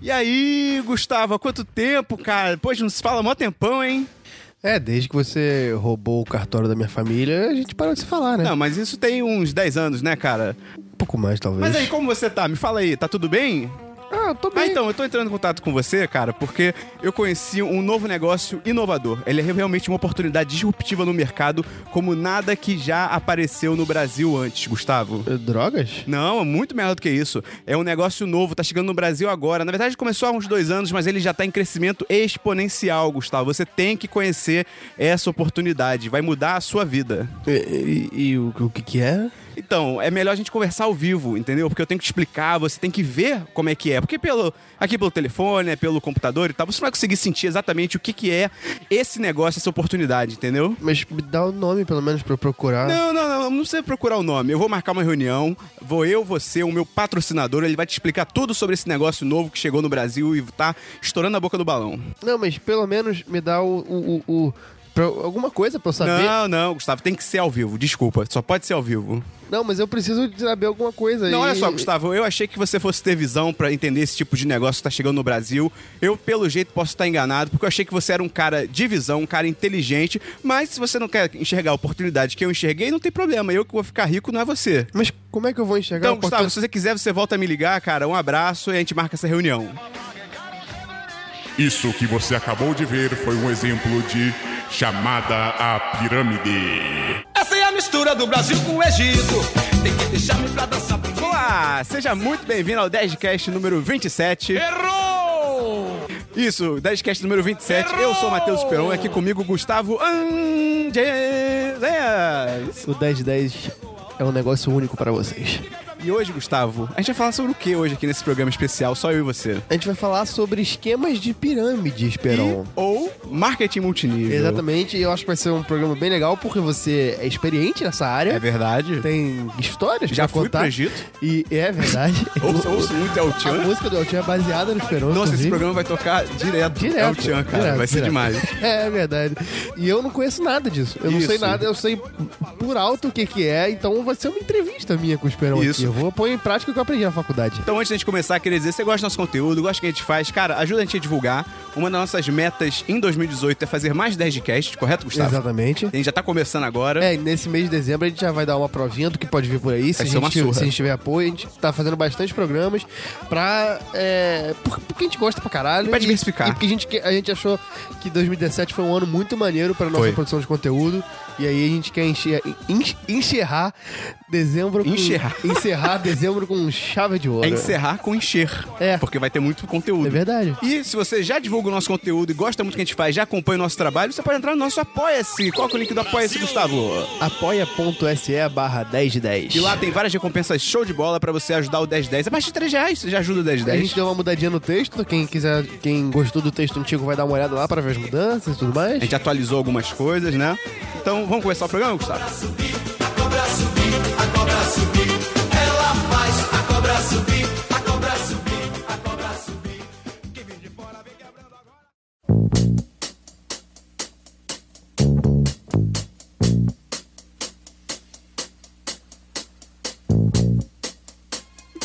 E aí, Gustavo, há quanto tempo, cara? Gente não se fala mó tempão, hein? É, desde que você roubou o cartório da minha família, a gente parou de se falar, né? Não, mas isso tem uns 10 anos, né, cara? Um pouco mais, talvez. Mas aí, como você tá? Me fala aí, tá tudo bem? Ah, eu tô Ah, bem. então, eu tô entrando em contato com você, cara, porque eu conheci um novo negócio inovador. Ele é realmente uma oportunidade disruptiva no mercado, como nada que já apareceu no Brasil antes, Gustavo. Eh, Drogas? Não, é muito melhor do que isso. É um negócio novo, tá chegando no Brasil agora. Na verdade, começou há uns dois anos, mas ele já tá em crescimento exponencial, Gustavo. Você tem que conhecer essa oportunidade. Vai mudar a sua vida. E, e- e o, o que que é? Então, é melhor a gente conversar ao vivo, entendeu? Porque eu tenho que te explicar, você tem que ver como é que é. Porque pelo, aqui pelo telefone, é pelo computador e tal, você não vai conseguir sentir exatamente o que, que é esse negócio, essa oportunidade, entendeu? Mas me dá o nome, pelo menos, pra eu procurar. Não, não, não, não precisa procurar o nome. Eu vou marcar uma reunião, vou eu, você, o meu patrocinador, ele vai te explicar tudo sobre esse negócio novo que chegou no Brasil e tá estourando a boca do balão. Não, mas pelo menos me dá o... o, o, o- pra- alguma coisa pra eu saber. Não, não, Gustavo, tem que ser ao vivo. Desculpa, só pode ser ao vivo. Não, mas eu preciso saber alguma coisa. Não, e- olha só, Gustavo, eu achei que você fosse ter visão pra entender esse tipo de negócio que tá chegando no Brasil. Eu, pelo jeito, posso estar enganado, porque eu achei que você era um cara de visão, um cara inteligente, mas se você não quer enxergar a oportunidade que eu enxerguei, não tem problema. Eu que vou ficar rico não é você. Mas como é que eu vou enxergar Então, a Gustavo, oportun- se você quiser, você volta a me ligar, cara. Um abraço e a gente marca essa reunião. Isso que você acabou de ver foi um exemplo de chamada à pirâmide. Essa é a mistura do Brasil com o Egito. Tem que deixar-me pra dançar primeiro. Olá, seja muito bem-vindo ao 10cast número 27. Errou! Isso, 10cast número 27. Eu sou o Matheus Peron, aqui comigo Gustavo Angeles. O 10 de 10 é um negócio único pra vocês. E hoje, Gustavo, a gente vai falar sobre o que hoje aqui nesse programa especial, só eu e você? A gente vai falar sobre esquemas de pirâmide, E, Esperon. ou marketing multinível. Exatamente, e eu acho que vai ser um programa bem legal porque você é experiente nessa área. É verdade. Tem histórias Já pra fui contar. pro Egito. E é verdade. Ouço, ouço muito El A música do El Chan é baseada no Esperon. Nossa, esse inclusive. programa vai tocar direto, Direto. El Chan, cara. direto, vai ser direto. demais. É, é verdade. E eu não conheço nada disso. Eu não Isso. sei nada, eu sei por alto o que que é, então vai ser uma entrevista minha com o Esperon Isso. aqui. Vou pôr em prática o que eu aprendi na faculdade. Então, antes da gente começar, queria dizer, você gosta do nosso conteúdo, gosta do que a gente faz, cara, ajuda a gente a divulgar. Uma das nossas metas em 2018 é fazer mais 10 de cast, correto, Gustavo? Exatamente. A gente já tá começando agora. É, e nesse mês de dezembro a gente já vai dar uma provinha do que pode vir por aí. Se, a gente, se a gente tiver apoio, a gente tá fazendo bastante programas pra. É, por- porque a gente gosta pra caralho. Pra e- diversificar. E porque a gente, a gente achou que 2017 foi um ano muito maneiro pra nossa Foi. produção de conteúdo. E aí a gente quer encher, en- encerrar dezembro com. Encerrar. Encerrar dezembro com chave de ouro. É encerrar com encher. É. Porque vai ter muito conteúdo. É verdade. E se você já divulga o nosso conteúdo e gosta muito do que a gente faz, já acompanha o nosso trabalho, você pode entrar no nosso Apoia-se. Qual que é o link do Apoia-se, Gustavo? apoia.se barra 10 de 10. E lá tem várias recompensas show de bola pra você ajudar o 1010. A partir de 3 reais você já ajuda o A 1010. gente deu uma mudadinha no texto. Quem quiser, quem gostou do texto antigo vai dar uma olhada lá para ver as mudanças e tudo mais. A gente atualizou algumas coisas, né? Então vamos começar o programa, Gustavo? A cobra subir, a cobra subir. Ela faz a cobra subir, a cobra subir, a cobra subir. Quem vem de fora vem quebrando agora.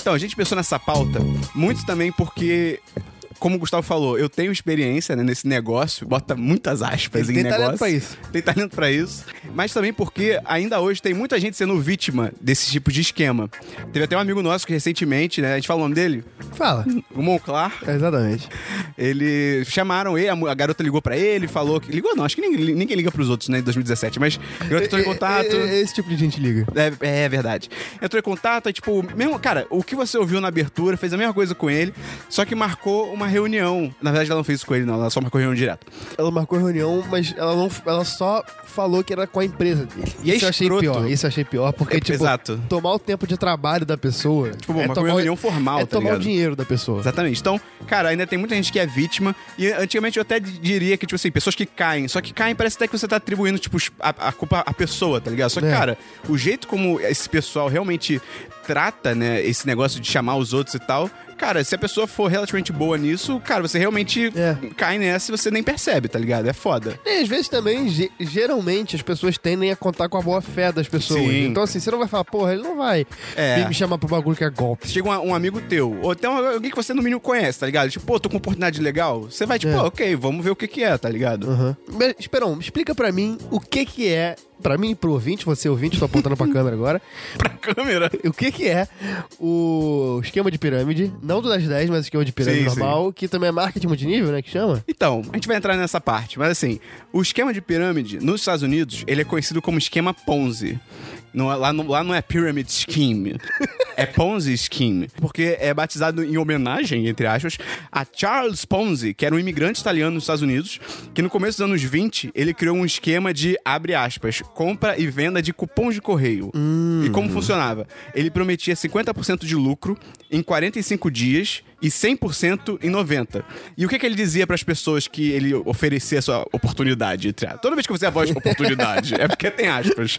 Então, a gente pensou nessa pauta muito também porque, como o Gustavo falou, eu tenho experiência né, nesse negócio, bota muitas aspas Ele em tem talento negócio. pra isso. Tem talento pra isso. Mas também porque ainda hoje tem muita gente sendo vítima desse tipo de esquema. Teve até um amigo nosso que recentemente, né, a gente falou o nome dele, Fala. o Monclar. Exatamente. Ele chamaram ele, a garota ligou pra ele, falou que. Ligou não, acho que ninguém, ninguém liga pros outros, né, em 2017, mas a garota entrou em contato. É- é- Esse tipo de gente liga. É, é verdade. Entrou em contato, aí, tipo, mesmo, cara, o que você ouviu na abertura fez a mesma coisa com ele, só que marcou uma reunião. Na verdade, ela não fez isso com ele, não, ela só marcou reunião direto. Ela marcou reunião, mas ela não, ela só falou que era com a empresa dele. E é isso eu achei escroto. pior. Isso eu achei pior, porque, É, tipo, exato. tomar o tempo de trabalho da pessoa. Tipo, uma reunião formal, é tá tomar ligado? o dinheiro da pessoa. Exatamente. Então, cara, ainda tem muita gente que é vítima. E antigamente eu até diria que, tipo assim, pessoas que caem. Só que caem parece até que você tá atribuindo, tipo, a, a culpa à pessoa, tá ligado? Só que, É. cara, o jeito como esse pessoal realmente trata, né, esse negócio de chamar os outros e tal, cara, se a pessoa for relativamente boa nisso, cara, você realmente É. cai nessa e você nem percebe, tá ligado? É foda. E às vezes também, ge- geralmente, as pessoas tendem a contar com a boa fé das pessoas. Sim. Então, assim, você não vai falar, porra, ele não vai É. me chamar pro bagulho que é golpe. Chega um, um amigo teu, ou até alguém que você no mínimo conhece, tá ligado? Tipo, pô, tô com oportunidade legal. Você vai, tipo, É. "Ah, ok, vamos ver o que que é, tá ligado? Aham. Mas, Esperão, explica pra mim o que que é, pra mim pro ouvinte, você ouvinte, tô apontando pra câmera agora, Pra câmera. o que que é o esquema de pirâmide, não do das 10, mas o esquema de pirâmide Sim, sim. normal, que também é marketing multinível, né, que chama? Então, a gente vai entrar nessa parte, mas assim, o esquema de pirâmide nos Estados Unidos, ele é conhecido como esquema Ponzi. Não é- lá, não, lá não é Pyramid Scheme, é Ponzi Scheme, porque é batizado em homenagem, entre aspas, a Charles Ponzi, que era um imigrante italiano nos Estados Unidos, que no começo dos anos 20, ele criou um esquema de, abre aspas, compra e venda de cupons de correio. E como funcionava? Ele prometia 50% de lucro em 45 dias e 100% em 90. E o que, que ele dizia para as pessoas que ele oferecia essa oportunidade? Toda vez que você a voz oportunidade, é porque tem aspas.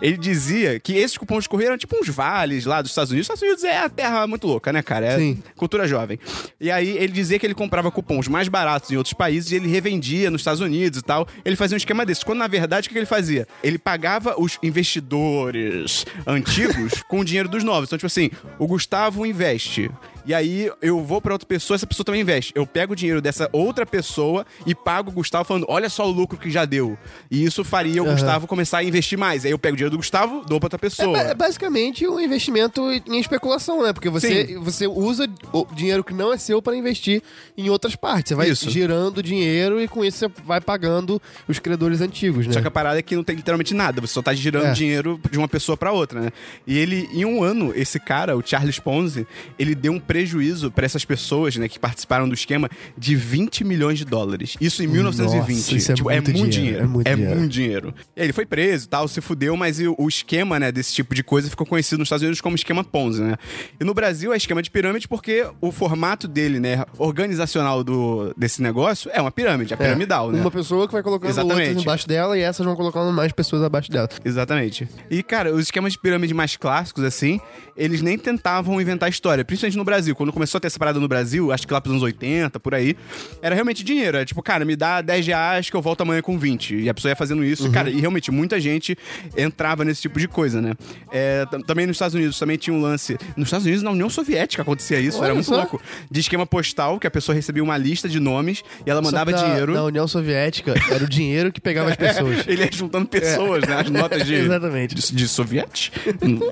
Ele dizia que esses cupons de correio eram tipo uns vales lá dos Estados Unidos. Os Estados Unidos é a terra muito louca, né, cara? É Sim. cultura jovem. E aí ele dizia que ele comprava cupons mais baratos em outros países e ele revendia nos Estados Unidos e tal. Ele fazia um esquema desse. Quando na verdade o que que ele fazia? Ele pagava os investidores antigos com o dinheiro dos novos. Então, tipo assim, o Gustavo investe. E aí eu vou pra outra pessoa, essa pessoa também investe. Eu pego o dinheiro dessa outra pessoa e pago o Gustavo falando: olha só o lucro que já deu. E isso faria o Gustavo começar a investir mais. Aí eu pego o dinheiro do Gustavo, dou pra outra pessoa. É basicamente um investimento em especulação, né? Porque você, Sim. você usa o dinheiro que não é seu para investir em outras partes. Você vai Isso. girando dinheiro e com isso você vai pagando os credores antigos, né? Só que a parada é que não tem literalmente nada, você só tá girando É. dinheiro de uma pessoa pra outra, né? E ele, em um ano, esse cara, o Charles Ponzi, ele deu um prejuízo pra essas pessoas, né, que participaram do esquema de 20 milhões de dólares. Isso em 1920. Nossa, isso é tipo, muito dinheiro, dinheiro. é muito dinheiro. dinheiro. Aí ele foi preso tal, se fudeu, mas o, esquema, né, desse tipo de coisa ficou conhecido nos Estados Unidos como esquema Ponzi, né? E no Brasil é esquema de pirâmide porque o formato dele, né, organizacional do, desse negócio é uma pirâmide, a É, piramidal, né? Uma pessoa que vai colocando Exatamente. outras embaixo dela e essas vão colocando mais pessoas abaixo dela. Exatamente. E, cara, os esquemas de pirâmide mais clássicos, assim, eles nem tentavam inventar história. Principalmente no Brasil. Quando começou a ter essa parada no Brasil, acho que lá pros anos 80, por aí, era realmente dinheiro. Era tipo, cara, me dá 10 reais que eu volto amanhã com 20. E a pessoa ia fazendo isso. Cara, e realmente muita gente entrava nesse tipo de coisa, né? É, tam- também nos Estados Unidos também tinha um lance. Nos Estados Unidos, na União Soviética acontecia isso. Olha era muito só. louco. De esquema postal, que a pessoa recebia uma lista de nomes e ela mandava dinheiro. Na União Soviética, era o dinheiro que pegava as pessoas. Ele ia juntando pessoas, né? As notas de. Exatamente. De, de soviete?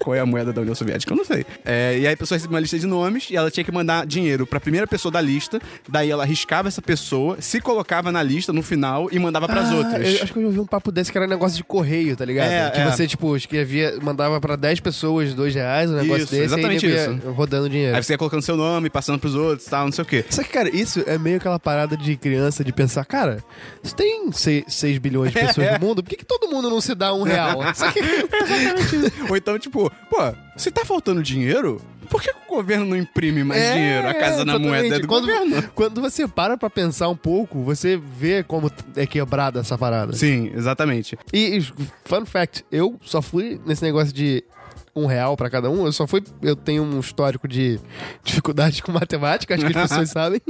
Qual é a moeda da União Soviética? Eu não sei. É, e aí a pessoa recebia uma lista de nomes e ela tinha que mandar dinheiro pra primeira pessoa da lista. Daí ela riscava essa pessoa, se colocava na lista no final e mandava pras Ah, outras. eu acho que eu já ouvi um papo desse que era negócio de correio, tá ligado? É, que é. você, tipo, escrevia, mandava pra 10 pessoas dois reais, um negócio Isso, desse, exatamente e aí isso. rodando dinheiro. Aí você ia colocando seu nome, passando pros outros e tal, não sei o quê. Só que, cara, isso é meio aquela parada de criança de pensar, cara, se tem 6, bilhões de pessoas É. no mundo, por que, que todo mundo não se dá um real? Só que, Ou então, tipo, pô, se tá faltando dinheiro, por que o governo não imprime mais É, dinheiro? A casa na moeda é do quando, governo. Quando você para pra pensar um pouco, você vê como é quebrada essa parada. Sim, exatamente. E, fun fact, eu só fui nesse negócio de um real pra cada um, eu só fui. Eu tenho um histórico de dificuldade com matemática, acho que as pessoas sabem.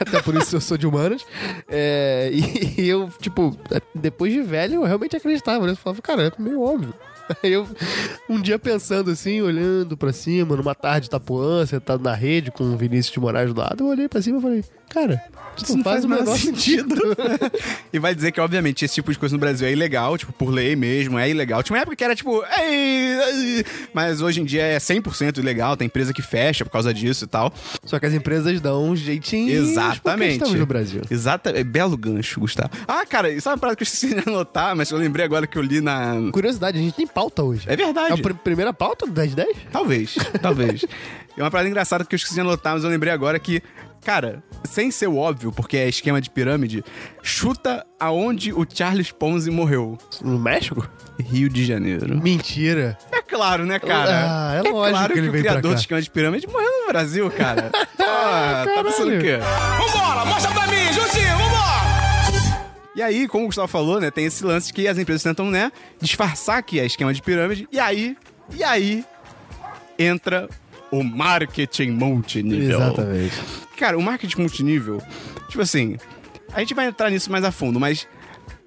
Até por isso eu sou de humanas. É, e, e eu, tipo, depois de velho, eu realmente acreditava, né? Eu falava, cara, é meio óbvio. Eu, um dia pensando assim, olhando pra cima, numa tarde de Itapuã, sentado na rede com o Vinícius de Moraes do lado, eu olhei pra cima e falei, cara, isso não, faz o menor sentido. E vai dizer que, obviamente, esse tipo de coisa no Brasil é ilegal, tipo, por lei mesmo, é ilegal. Tinha uma época que era tipo, ei, ei", mas hoje em dia é 100% ilegal, tem empresa que fecha por causa disso e tal. Só que as empresas dão um jeitinho. Exatamente. estamos no Brasil. Exata, é belo gancho, Gustavo. Ah, cara, isso é uma parada que eu esqueci de anotar, mas eu lembrei agora que eu li na. Curiosidade, a gente tem pauta hoje. É verdade. É a pr- primeira pauta do 10 10? Talvez, talvez. É uma parada engraçada que eu esqueci de anotar, mas eu lembrei agora que, cara, sem ser o óbvio, porque é esquema de pirâmide, chuta aonde o Charles Ponzi morreu. No México? Rio de Janeiro. Mentira. É claro, né, cara? Ah, é lógico claro que ele o criador do esquema de pirâmide morreu no Brasil, cara. Pô, tá pensando o quê? Vambora, mostra pra mim, Juntinho, vambora! E aí, como o Gustavo falou, né, tem esse lance que as empresas tentam, né, disfarçar que é esquema de pirâmide. E aí, e aí, entra o marketing multinível. Exatamente. Cara, o marketing multinível, tipo assim, a gente vai entrar nisso mais a fundo, mas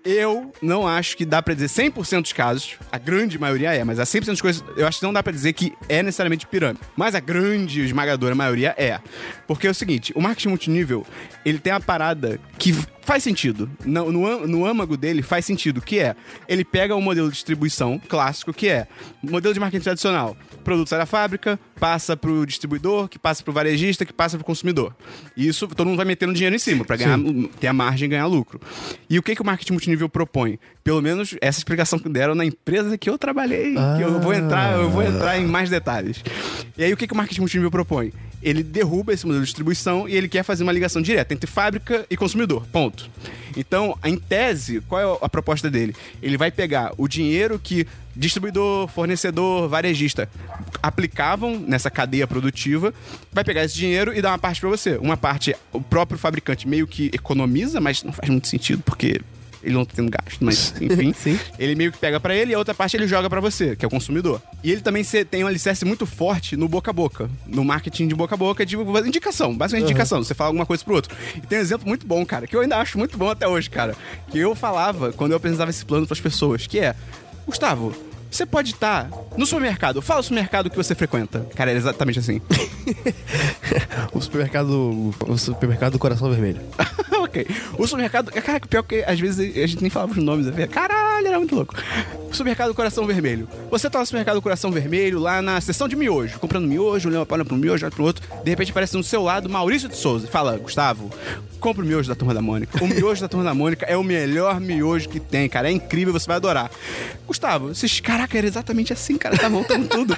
eu não acho que dá pra dizer 100% dos casos, a grande maioria é, mas a 100% das coisas, eu acho que não dá pra dizer que é necessariamente pirâmide. Mas a grande, esmagadora maioria é. Porque é o seguinte, o marketing multinível, ele tem a parada que faz sentido. No, no, no âmago dele faz sentido, que é, ele pega o modelo de distribuição clássico, que é modelo de marketing tradicional. Produto sai da fábrica, passa pro distribuidor, que passa pro varejista, que passa pro consumidor. E isso todo mundo vai metendo dinheiro em cima pra ganhar, ter a margem e ganhar lucro. E o que, que o marketing multinível propõe? Pelo menos essa explicação que deram na empresa que eu trabalhei. Que eu vou entrar, eu vou entrar em mais detalhes. E aí o que, que o marketing multinível propõe? Ele derruba esse modelo de distribuição e ele quer fazer uma ligação direta entre fábrica e consumidor. Ponto. Então, em tese, qual é a proposta dele? Ele vai pegar o dinheiro que distribuidor, fornecedor, varejista aplicavam nessa cadeia produtiva, vai pegar esse dinheiro e dar uma parte pra você. Uma parte o próprio fabricante meio que economiza, mas não faz muito sentido porque ele não tá tendo gasto, mas enfim. Sim. Ele meio que pega pra ele e a outra parte ele joga pra você, que é o consumidor. E ele também tem um alicerce muito forte no boca a boca, no marketing de boca a boca, de indicação, basicamente indicação. Você fala alguma coisa pro outro. E tem um exemplo muito bom, cara, que eu ainda acho muito bom até hoje, cara. Que eu falava quando eu apresentava esse plano pras pessoas, que é, Gustavo, você pode estar no supermercado. Fala o supermercado que você frequenta. Cara, é exatamente assim. O supermercado. O supermercado do Coração Vermelho. ok. O supermercado. Cara, pior que às vezes a gente nem falava os nomes. Caralho, era muito louco. O supermercado Coração Vermelho. Você tá no supermercado Coração Vermelho, lá na seção de miojo, comprando miojo, olhando para um miojo, olha pro outro. De repente aparece no seu lado Maurício de Souza. e Fala, Gustavo, compra o miojo da turma da Mônica. O miojo da turma da Mônica é o melhor miojo que tem, cara. É incrível, você vai adorar. Gustavo, vocês. Caraca, era exatamente assim, cara. Tá voltando tudo.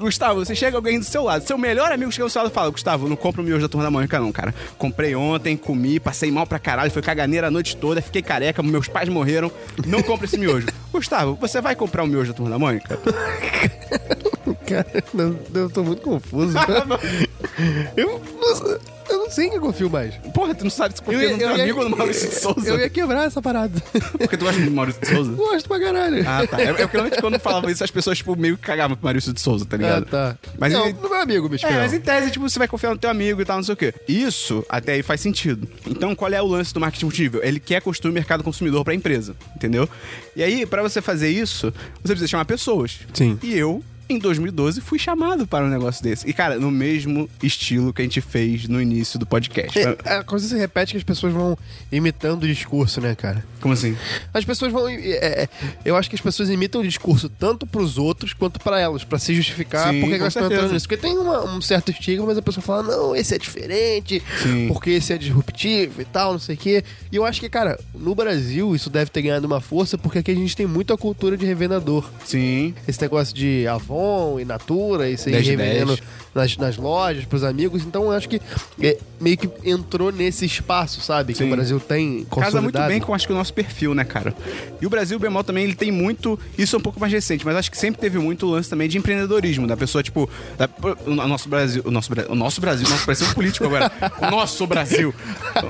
Gustavo, você chega alguém do seu lado, seu melhor amigo chega do seu lado e fala: Gustavo, não compra o miojo da turma da Mônica, não, cara. Comprei ontem, comi, passei mal pra caralho, foi caganeira a noite toda, fiquei careca, meus pais morreram. Não compra esse miojo. Gustavo, você vai comprar o miojo da turma da Mônica? Cara, não, eu tô muito confuso. eu, não, eu não sei em quem eu confio mais. Porra, tu não sabe se confia no teu amigo ou no Maurício de Souza? Eu ia quebrar essa parada. Porque tu gosta do Maurício de Souza? Gosto pra caralho. Ah, tá. É, é porque realmente quando falava isso, as pessoas, tipo, meio que cagavam pro Maurício de Souza, tá ligado? Ah, tá. Mas não, ele- não é amigo, bicho. É, mas em tese, tipo, você vai confiar no teu amigo e tal, não sei o quê. Isso, até aí, faz sentido. Então, qual é o lance do marketing multinível? Ele quer construir o mercado consumidor pra empresa, entendeu? E aí, pra você fazer isso, você precisa chamar pessoas. Sim. E eu, em 2012, fui chamado para um negócio desse. E, cara, no mesmo estilo que a gente fez no início do podcast. É, a coisa se repete que as pessoas vão imitando o discurso, né, cara? Como assim? As pessoas vão. é, é, eu acho que as pessoas imitam o discurso tanto pros outros quanto pra elas, pra se justificar Sim, por que com elas estão entrando nisso. Porque tem uma- um certo estigma, mas a pessoa fala, não, esse é diferente, Sim. porque esse é disruptivo e tal, não sei o quê. E eu acho que, cara, no Brasil isso deve ter ganhado uma força, porque aqui a gente tem muita cultura de revendedor. Sim. Esse negócio de Avon e Natura e 10 de revendendo 10. Nas, nas lojas, pros amigos. Então eu acho que é, meio que entrou nesse espaço, sabe? Que Sim. o Brasil tem Casa muito bem com acho que o nosso perfil, né, cara? E o Brasil, bemol, também, ele tem muito. Isso é um pouco mais recente, mas acho que sempre teve muito lance também de empreendedorismo, da pessoa, tipo. Da, o nosso Brasil. O nosso, o nosso Brasil, nosso parece um político agora. O nosso Brasil.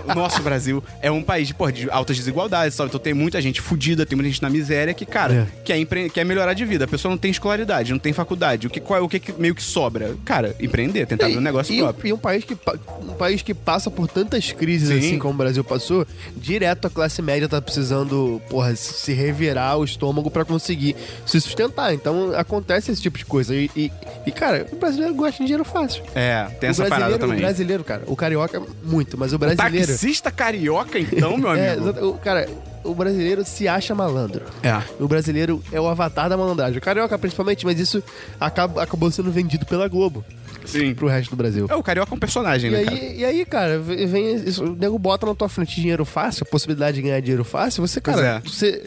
O nosso Brasil é um país de, porra, de altas desigualdades, sabe? Então tem muita gente fudida, tem muita gente na miséria que, cara, quer, empre... quer melhorar de vida. A pessoa não tem escolaridade, não tem faculdade. O que, qual é o que, que meio que sobra? Cara, empreender, tentar abrir um negócio e, próprio. e um país que um país que passa por tantas crises Sim. assim como o Brasil passou, direto a classe média tá precisando, porra, se revirar o estômago pra conseguir se sustentar. Então acontece esse tipo de coisa. E, e- e, cara, o brasileiro gosta de dinheiro fácil. É, tem o essa parada brasileiro, também. o brasileiro, cara, o carioca muito, mas o brasileiro Taxista carioca, então, meu é, amigo. exato, o, cara, o brasileiro se acha malandro. É. O brasileiro é o avatar da malandragem. O carioca, principalmente, mas isso acaba, acabou sendo vendido pela Globo Sim. pro resto do Brasil. É, o carioca é um personagem, E né, cara? aí, e aí, cara, vem, isso, o nego bota na tua frente dinheiro fácil, a possibilidade de ganhar dinheiro fácil, você, cara, é. você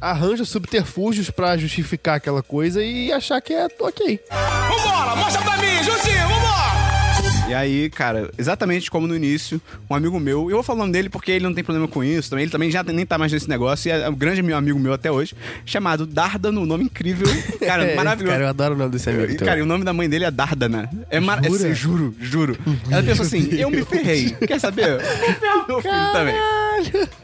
arranja subterfúgios pra justificar aquela coisa e achar que é ok. Vambora, mostra pra mim, Juntinho, vambora! E aí, cara, exatamente como no início, um amigo meu, eu vou falar o nome dele porque ele não tem problema com isso, também, ele também já nem tá mais nesse negócio, e é um grande meu amigo meu até hoje, chamado Dardano, um nome incrível, cara, É, maravilhoso. Cara, eu adoro o nome desse amigo. E, cara, e o nome da mãe dele é Dardana. É mar... Jura? é, juro, juro. Ela pensou assim: eu me ferrei. Quer saber? Ferra meu filho também.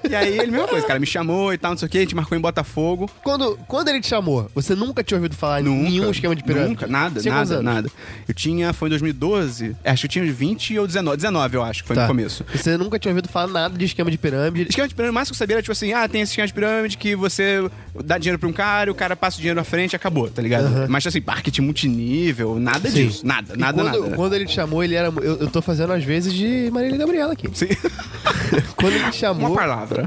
E aí ele, mesma coisa, cara, me chamou e tal, não sei o que, a gente marcou em Botafogo. Quando, quando ele te chamou, você nunca tinha ouvido falar em Nunca. nenhum esquema de pirâmide? Nunca, nada, nada, anos? nada. Eu tinha, foi em 2012, acho que eu tinha 20 ou 19, 19 eu acho, que foi Tá. no começo. Você nunca tinha ouvido falar nada de esquema de pirâmide. Esquema de pirâmide, o máximo que eu sabia era tipo assim: ah, tem esse esquema de pirâmide que você dá dinheiro pra um cara, o cara passa o dinheiro na frente e acabou, tá ligado? Mas assim, marketing multinível, nada Sim. disso. Nada, E nada, quando, nada. quando ele te chamou, ele era. Eu, eu tô fazendo às vezes de Marília Gabriela aqui. Sim. Quando ele te chamou. Uma palavra.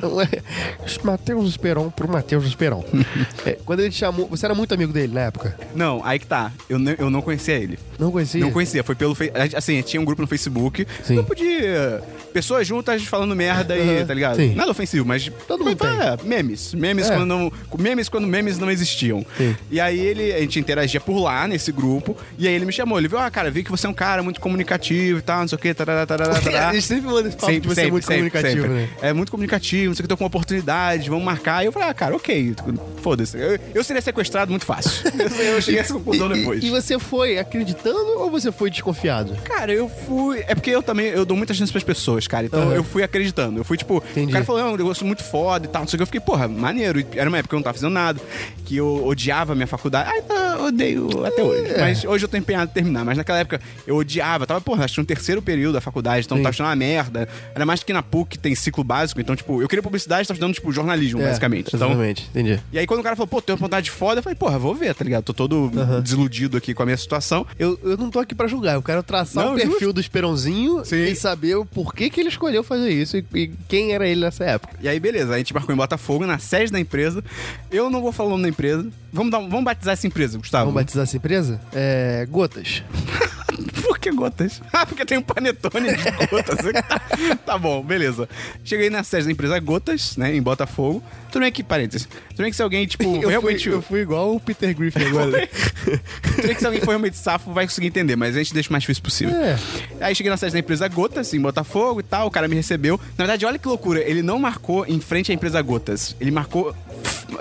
Matheus Esperon pro Matheus Esperon. É, quando ele te chamou. Você era muito amigo dele na época? Não, aí que tá. Eu, eu não conhecia ele. Não conhecia? Não conhecia, foi pelo. Assim, tinha um grupo no Facebook. Sim. Grupo de eh, pessoas juntas falando merda aí, Aham, tá ligado? sim. Nada ofensivo, mas. Todo mundo é, memes. Memes, É. quando não, memes quando memes não existiam. Sim. E aí ele, a gente interagia por lá, nesse grupo. E aí ele me chamou. Ele viu, ah, cara, vi que você é um cara muito comunicativo e tal, não sei o quê. Tarará, tarará, tarará. A gente sempre manda esse papo de você é muito comunicativo, sempre. né? É muito comunicativo, não sei o que, tô com uma oportunidade, vamos marcar. E eu falei, ah, cara, ok, foda-se. Eu, eu seria sequestrado muito fácil. Eu, eu cheguei a essa conclusão E- depois. E, e você foi acreditando ou você foi desconfiado? Cara, eu fui. É porque eu também eu dou muita chance pras pessoas, cara. Então Aham. eu fui acreditando. Eu fui, tipo, Entendi. o cara falou, não, um negócio muito foda e tal. Não sei o que. Eu fiquei, porra, maneiro. E Era uma época que eu não tava fazendo nada, que eu odiava a minha faculdade. Tá, eu odeio até hoje. É. Mas hoje eu tô empenhado em terminar. Mas naquela época eu odiava. Tava, porra, acho que no terceiro período da faculdade, então Sim. tava achando uma merda. Era mais que na PUC tem ciclo básico. Então, tipo, eu queria publicidade, tava estudando, tipo, jornalismo, basicamente. Então, É, Exatamente, entendi. e aí, quando o cara falou, pô, tem uma vontade foda, eu falei, porra, vou ver, tá ligado? Tô todo desiludido aqui com a minha situação. Eu, eu não tô aqui pra julgar, eu quero traçar Não, o perfil justo. do Esperãozinho Sim. e saber o porquê que ele escolheu fazer isso e, e quem era ele nessa época. E aí, beleza, a gente marcou em Botafogo, na sede da empresa. Eu não vou falar o nome da empresa. Vamos, dar, vamos batizar essa empresa, Gustavo. Vamos batizar essa empresa? É. Gotas. Por que gotas? Ah, porque tem um panetone de gotas. tá bom, beleza. Cheguei na sede da empresa Gotas, né, em Botafogo. Tudo bem que, parênteses, tudo bem que se alguém, tipo, Eu, realmente... fui, eu fui igual o Peter Griffin agora. tudo bem que se alguém for realmente safo, vai conseguir entender, mas a gente deixa o mais difícil possível. É. Aí cheguei na sede da empresa Gotas, em Botafogo e tal, o cara me recebeu. Na verdade, olha que loucura, ele não marcou em frente à empresa Gotas. Ele marcou,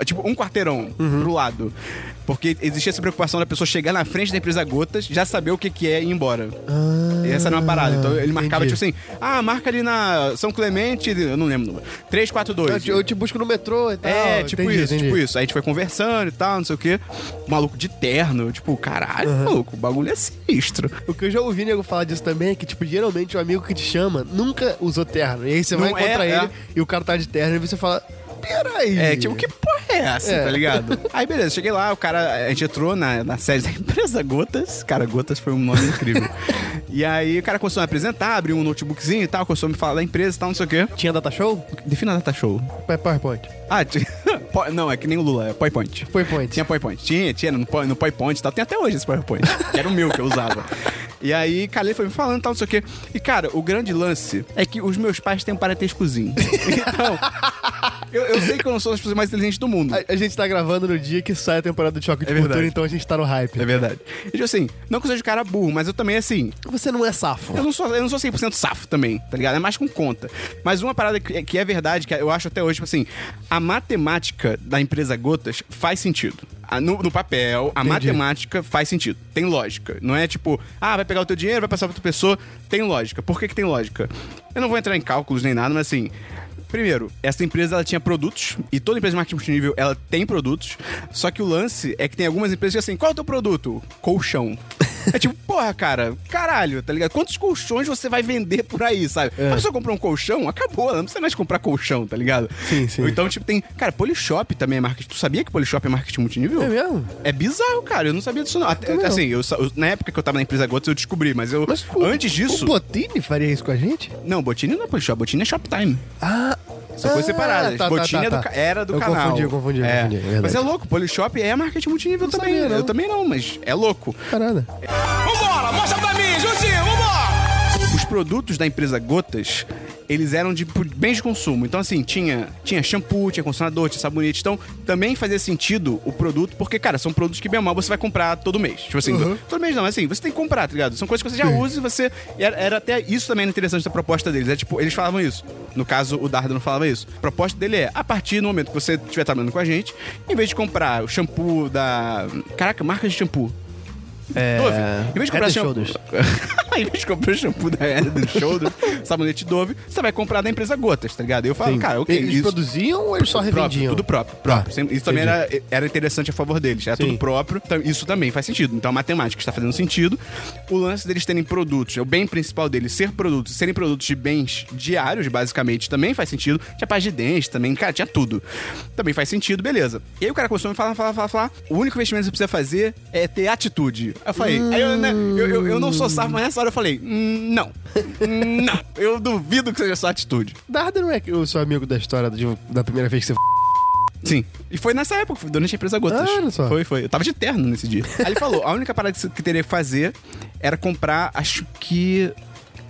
tipo, um quarteirão Uhum. pro lado. Porque existia essa preocupação da pessoa chegar na frente da empresa Gotas, já saber o que, que é e ir embora. essa era uma parada. Então ele marcava, Ah, entendi. tipo assim, ah, marca ali na São Clemente, eu não lembro o número, 342. Eu, te- eu te busco no metrô e tal. É, tipo Entendi, isso, entendi. tipo isso. Aí a gente foi conversando e tal, não sei o quê. O maluco de terno, tipo, caralho, maluco, o bagulho é sinistro. O que eu já ouvi nego falar disso também é que, tipo, geralmente o amigo que te chama nunca usou terno. E aí você vai Não encontrar é, ele é. e o cara tá de terno e você fala, peraí. É, tipo, que porra é essa, É. tá ligado? Aí, beleza, cheguei lá, o cara, a gente entrou na, na sede da empresa Gotas. Cara, Gotas foi um nome incrível. e aí o cara começou a me apresentar, abriu um notebookzinho e tal, começou a me falar da empresa e tal, não sei o quê. Tinha data show? Defina data show. É PowerPoint. Ah, ti- Po- não, é que nem o Lula, é PowerPoint. PowerPoint. Tinha PowerPoint. Tinha, tinha no, no PowerPoint e tal. Tem até hoje esse PowerPoint. que era o meu que eu usava. E aí, cara, ele foi me falando e tal, não sei o quê. E, cara, o grande lance é que os meus pais têm um parentescozinho. Então, eu, eu sei que eu não sou as pessoas mais inteligentes do mundo. A, a gente tá gravando no dia que sai a temporada de Choque de É Cultura, verdade. então a gente tá no hype. É verdade. E, tipo assim, não que eu seja de cara burro, mas eu também, assim, Você não é safo. eu não sou, eu não sou 100% safo também, tá ligado? É mais com conta. Mas uma parada que, que é verdade, que eu acho até hoje, tipo assim, a matemática da empresa Gotas faz sentido. No, no papel, a Entendi. matemática faz sentido. Tem lógica. Não é tipo, ah, vai pegar o teu dinheiro, vai passar pra outra pessoa. Tem lógica. Por que, que tem lógica? Eu não vou entrar em cálculos nem nada, mas assim. Primeiro, essa empresa ela tinha produtos, e toda empresa de marketing multinível ela tem produtos, só que o lance é que tem algumas empresas que assim, qual é o teu produto? Colchão. É tipo, porra, cara, caralho, tá ligado? Quantos colchões você vai vender por aí, sabe? É. A pessoa comprou um colchão, acabou, ela não precisa mais comprar colchão, tá ligado? Sim, sim. Ou então, tipo, tem. Cara, Polishop também é marketing. Tu sabia que Polishop é marketing multinível? É mesmo? É bizarro, cara. Eu não sabia disso, não. Até- não. assim, eu, eu- na época que eu tava na empresa Gotas, eu descobri, mas eu. Mas o- antes disso. O Botini faria isso com a gente? Não, Botini não é Polishop, Botini é Shoptime. Ah. São coisas ah, separadas. tá, tá, Botini tá, do tá. era do eu canal. Confundi, eu confundi, é. confundi. é mas é louco, Polishop é marketing multinível Não também. sabia, não. Eu também não, mas é louco. Parada. Vambora, mostra pra mim, Juntinho, vambora! Os produtos da empresa Gotas, eles eram de bens de consumo. Então, assim, tinha, tinha shampoo, tinha condicionador, tinha sabonete. Então, também fazia sentido o produto, porque, cara, são produtos que, bem ou mal, você vai comprar todo mês. Tipo assim, Uhum. todo mês não, mas assim, você tem que comprar, tá ligado? São coisas que você já usa e você... Era, era até isso também era interessante da proposta deles. É tipo, eles falavam isso. No caso, o Dardo não falava isso. A proposta dele é, a partir do momento que você estiver trabalhando com a gente, em vez de comprar o shampoo da... Caraca, marca de shampoo. É. Dove, em vez de comprar Head and shampoo... Em vez de comprar shampoo da Head and Shoulders, sabonete Dove, você vai comprar da empresa Gotas, tá ligado? E eu falo, Sim. cara, ok, Eles isso... produziam ou eles só Tudo próprio, revendiam? Tudo próprio, próprio. Ah, isso também era, era interessante a favor deles. Era Sim. tudo próprio. então Isso também faz sentido. Então a matemática está fazendo sentido. O lance deles terem produtos, o bem principal deles ser produtos, serem produtos de bens diários, basicamente, também faz sentido. Tinha paz de dente também, cara, tinha tudo. Também faz sentido, beleza. E aí o cara começou a me falar, falar, falar, falar. O único investimento que você precisa fazer é ter atitude. Aí eu falei, aí eu, né, eu, eu, eu não sou safo, mas nessa hora eu falei, "Hum, não. Hum, não. Eu duvido que seja só atitude. Darda não é o seu amigo da história de- da primeira vez que você Sim. E foi nessa época, foi durante a empresa Gotas. Ah, olha só. Foi, foi. Eu tava de terno nesse dia. Aí ele falou: a única parada que teria que fazer era comprar, acho que.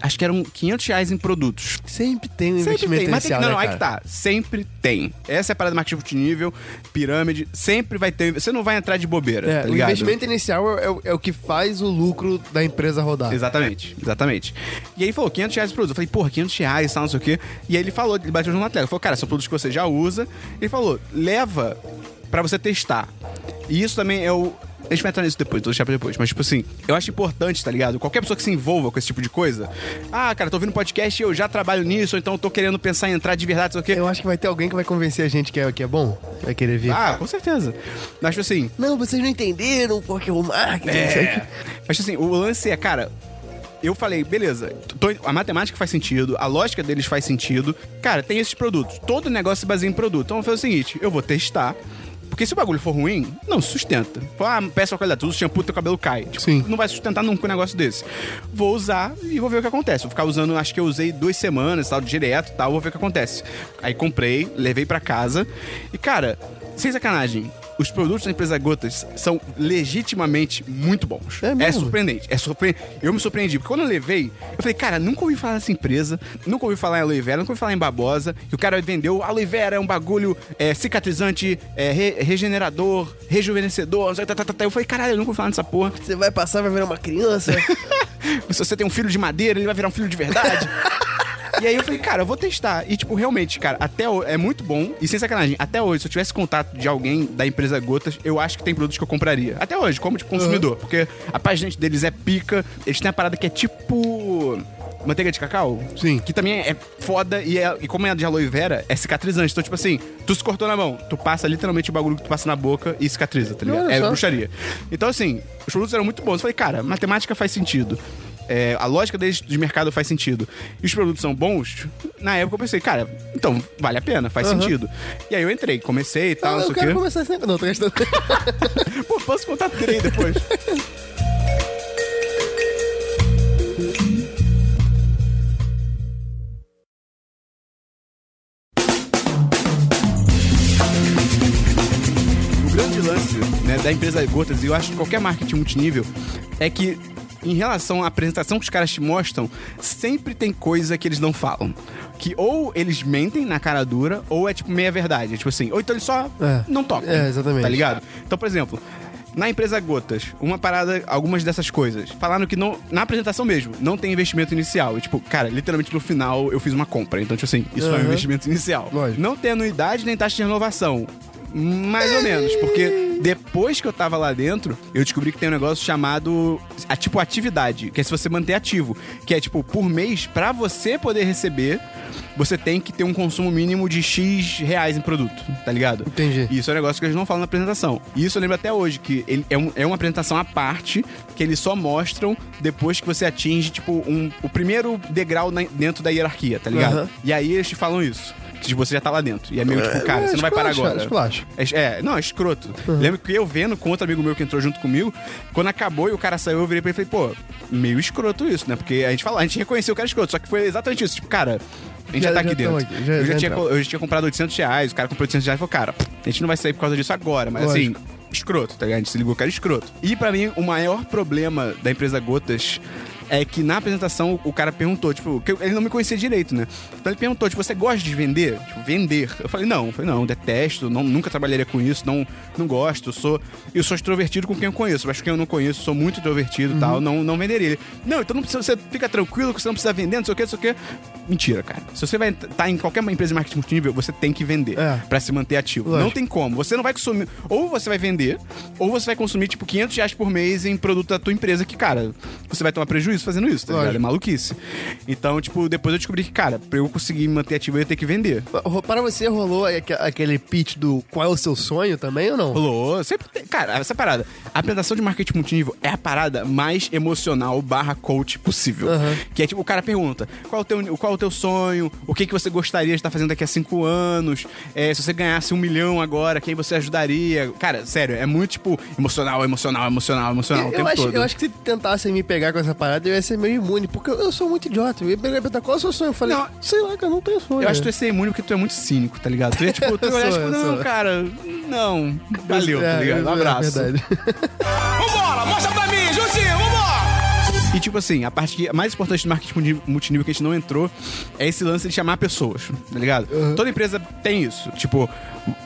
Acho que eram 500 reais em produtos. Sempre tem um Sempre investimento tem, mas tem, inicial, não, né, não, aí que tá. Sempre tem. Essa é a parada do marketing multinível, pirâmide, sempre vai ter. Você não vai entrar de bobeira, É, tá o investimento inicial é, o- é o que faz o lucro da empresa rodar. Exatamente, exatamente. E aí ele falou, 500 reais de produto. Eu falei, porra, 500 reais, tal, não sei o quê. E aí ele falou, ele bateu no atleta. Ele falou, cara, são produtos que você já usa. Ele falou, leva pra você testar. E isso também é o... A gente vai entrar nisso depois, vou deixar pra depois. Mas, tipo assim, eu acho importante, tá ligado? Qualquer pessoa que se envolva com esse tipo de coisa. Ah, cara, tô ouvindo podcast e eu já trabalho nisso, ou então eu tô querendo pensar em entrar de verdade, sei o quê. Eu acho que vai ter alguém que vai convencer a gente que é, que é bom. Vai querer vir. Ah, com certeza. Mas, tipo assim, Não, vocês não entenderam porque o marketing... É. Mas assim, o lance é, cara. Eu falei, beleza, tô- a matemática faz sentido, a lógica deles faz sentido. Cara, tem esses produtos. Todo negócio se baseia em produto. Então eu vou fazer o seguinte: eu vou testar. Porque se o bagulho for ruim, não sustenta. Ah, peça qualidade, tudo shampoo, teu cabelo cai. Tipo, Sim. Não vai sustentar nunca um negócio desse. Vou usar e vou ver o que acontece. Vou ficar usando, acho que eu usei duas semanas, tal, direto tal, vou ver o que acontece. Aí comprei, levei pra casa. E, cara, sem sacanagem, os produtos da empresa Gotas são legitimamente muito bons. É mesmo? surpreendente. É surpreendente. Eu me surpreendi, porque quando eu levei, eu falei, cara, nunca ouvi falar dessa empresa, nunca ouvi falar em aloe vera, nunca ouvi falar em babosa, que o cara vendeu aloe vera é um bagulho é, cicatrizante, é, re- regenerador, rejuvenescedor, tá, tá, tá, tá. eu falei, caralho, eu nunca ouvi falar nessa porra. Você vai passar, vai virar uma criança. Se você tem um filho de madeira, ele vai virar um filho de verdade. E aí eu falei, cara, eu vou testar. E, tipo, realmente, cara, até hoje é muito bom. E sem sacanagem, até hoje, se eu tivesse contato de alguém da empresa Gotas, eu acho que tem produtos que eu compraria. Até hoje, como de consumidor. Porque a página deles é pica. Eles têm a parada que é tipo. Manteiga de cacau? Sim. Que também é foda e, é- e como é de aloe vera, é cicatrizante. Então, tipo assim, tu se cortou na mão, tu passa literalmente o bagulho que tu passa na boca e cicatriza, tá ligado? É bruxaria. Então, assim, os produtos eram muito bons. Eu falei, cara, matemática faz sentido. É, a lógica deles de mercado faz sentido. E os produtos são bons. Na época eu pensei, cara, então vale a pena, faz Aham. sentido. E aí eu entrei, comecei e tal, Ah, não sei eu quero começar esse negócio. Não, tô gastando. Pô, posso contar três depois. O grande lance né, da empresa Gotas, e eu acho que qualquer marketing multinível, é que em relação à apresentação que os caras te mostram, sempre tem coisa que eles não falam. Que ou eles mentem na cara dura, ou é tipo meia verdade. É tipo assim, ou então eles só É. não tocam. É, exatamente. Tá ligado? Então, por exemplo, na empresa Gotas, uma parada, algumas dessas coisas, falaram que não, na apresentação mesmo, não tem investimento inicial. E, tipo, cara, literalmente no final eu fiz uma compra. Então, tipo assim, isso é um investimento inicial. Lógico. Não tem anuidade nem taxa de renovação. Mais ou menos, porque depois que eu tava lá dentro, eu descobri que tem um negócio chamado a, tipo atividade, que é se você manter ativo, que é tipo por mês pra você poder receber, você tem que ter um consumo mínimo de X reais em produto, tá ligado? Entendi. E isso é um negócio que eles não falam na apresentação. E isso eu lembro até hoje, que ele é, um- é uma apresentação à parte, que eles só mostram depois que você atinge, tipo, um, o primeiro degrau na- dentro da hierarquia, tá ligado? Aham. E aí eles te falam isso. Que você já tá lá dentro. E é meio tipo, cara, você não vai parar agora. É, é, não, é escroto. Uhum. Lembro que eu vendo com outro amigo meu que entrou junto comigo, quando acabou e o cara saiu, eu virei pra ele e falei, pô, meio escroto isso, né? Porque a gente falou, a gente reconheceu que era escroto, só que foi exatamente isso. Tipo, cara, a gente já, Já- tá aqui já dentro. aqui, já- eu, já tinha, eu já tinha comprado 800 reais, o cara comprou 800 reais e falou, cara, a gente não vai sair por causa disso agora, mas Lógico. assim, escroto, tá ligado? A gente se ligou que era escroto. E pra mim, o maior problema da empresa Gotas é que na apresentação o cara perguntou, tipo, ele não me conhecia direito, né? Então ele perguntou, tipo, você gosta de vender? Tipo, vender. Eu falei, não, eu falei, não, detesto, não, nunca trabalharia com isso, não, não gosto, eu sou, eu sou extrovertido com quem eu conheço, mas com quem eu não conheço, sou muito introvertido e tal, não, não venderia. Ele, não, então não precisa, você fica tranquilo que você não precisa vender, não sei o que, não sei o que. Mentira, cara. Se você vai estar em qualquer empresa de marketing multinível, você tem que vender É. pra se manter ativo. Lógico. Não tem como. Você não vai consumir. Ou você vai vender, ou você vai consumir, tipo, 500 reais por mês em produto da tua empresa que, cara, você vai tomar prejuízo prejuízo fazendo isso, tá ligado? É maluquice. Então, tipo, depois eu descobri que, cara, pra eu conseguir me manter ativo, eu ia ter que vender. Para você, rolou aque- aquele pitch do qual é o seu sonho também ou não? Rolou, sempre tem. Cara, essa parada. A apresentação de marketing multinível é a parada mais emocional barra coach possível. Aham. Que é tipo, o cara pergunta: qual é o teu, qual é o teu sonho? O que, que você gostaria de estar fazendo daqui a cinco anos? É, se você ganhasse um milhão agora, quem você ajudaria? Cara, sério, é muito, tipo, emocional, emocional, emocional, emocional. o Eu, tempo acho, todo. eu acho que se tentassem me pegar com essa parada, eu ia ser meio imune, porque eu, eu sou muito idiota. Eu ia pegar e perguntar qual é o seu sonho. Eu falei, Não. sei lá, cara, eu não tenho sonho. Eu acho que tu ia ser imune porque tu é muito cínico, tá ligado? Tu ia, tipo, tu ia olhar, tipo, não, cara, não. Valeu, tá ligado? Um é, abraço. É verdade. Vambora, mostra pra mim, Juntinho, vambora! E tipo assim, a parte que- mais importante do marketing multi- multinível que a gente não entrou é esse lance de chamar pessoas, tá ligado? Toda empresa tem isso. Tipo,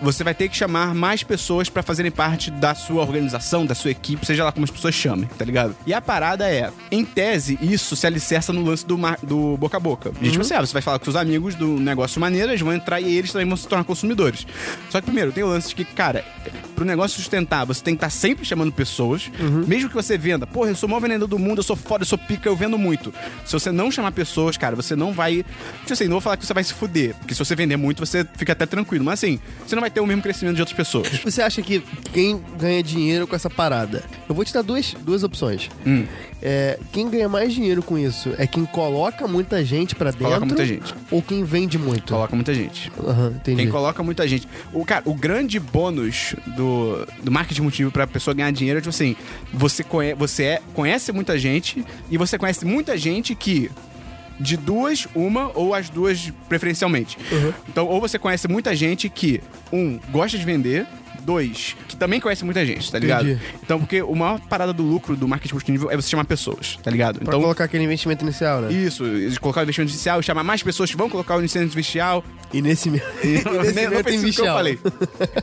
você vai ter que chamar mais pessoas pra fazerem parte da sua organização, da sua equipe, seja lá como as pessoas chamem, tá ligado? E a parada é, em tese, isso se alicerça no lance do, mar- do boca a boca. E tipo assim, ah, você vai falar com seus amigos do negócio maneiro, eles vão entrar e eles também vão se tornar consumidores. Só que primeiro, tem o lance de que, cara, pro negócio sustentar, você tem que estar sempre chamando pessoas, mesmo que você venda, porra, eu sou o maior vendedor do mundo, eu sou foda, eu sou pica, eu vendo muito. Se você não chamar pessoas, cara, você não vai. Tipo assim, não vou falar que você vai se fuder, porque se você vender muito, você fica até tranquilo. Mas assim, você não vai ter o mesmo crescimento de outras pessoas. Você acha que quem ganha dinheiro com essa parada? Eu vou te dar duas, duas opções. Hum. É, quem ganha mais dinheiro com isso é quem coloca muita gente pra dentro? Coloca muita gente. Ou quem vende muito? Coloca muita gente. Entendi. Quem coloca muita gente. O, cara, o grande bônus do, do marketing multinível pra pessoa ganhar dinheiro é tipo assim: você, você é- conhece muita gente e você conhece muita gente que. De duas, uma ou as duas preferencialmente. Então, ou você conhece muita gente que, um, gosta de vender, dois, que também conhece muita gente, tá ligado? Entendi. Então, porque a maior parada do lucro do marketing multinível é você chamar pessoas, tá ligado? Pra Então, colocar aquele investimento inicial, né? isso, colocar o investimento inicial, chamar mais pessoas que vão colocar o investimento inicial, E, nesse e nesse não, meio não tem precisa do que eu falei.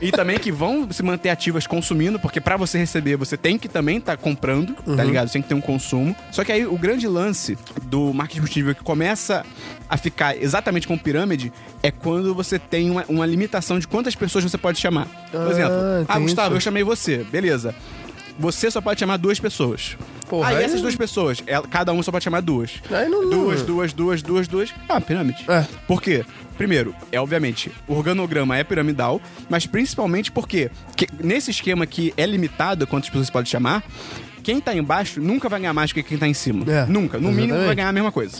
E também que vão se manter ativas consumindo, porque pra você receber, você tem que também estar comprando, Uhum. tá ligado? Você tem que ter um consumo. Só que aí o grande lance do marketing multinível que começa a ficar exatamente com pirâmide é quando você tem uma, uma limitação de quantas pessoas você pode chamar. Por Ah, exemplo, ah, tem Gustavo, isso. eu chamei você, beleza. Você só pode chamar duas pessoas. Porra, aí aí- essas duas pessoas, ela- cada um só pode chamar duas. Aí não- Duas, duas, duas, duas, duas. Ah, pirâmide. É. Por quê? Primeiro, é obviamente, o organograma é piramidal, mas principalmente porque que- nesse esquema que é limitado quantas pessoas você pode chamar, quem tá embaixo nunca vai ganhar mais do que quem tá em cima. É, nunca. No mínimo exatamente. vai ganhar a mesma coisa.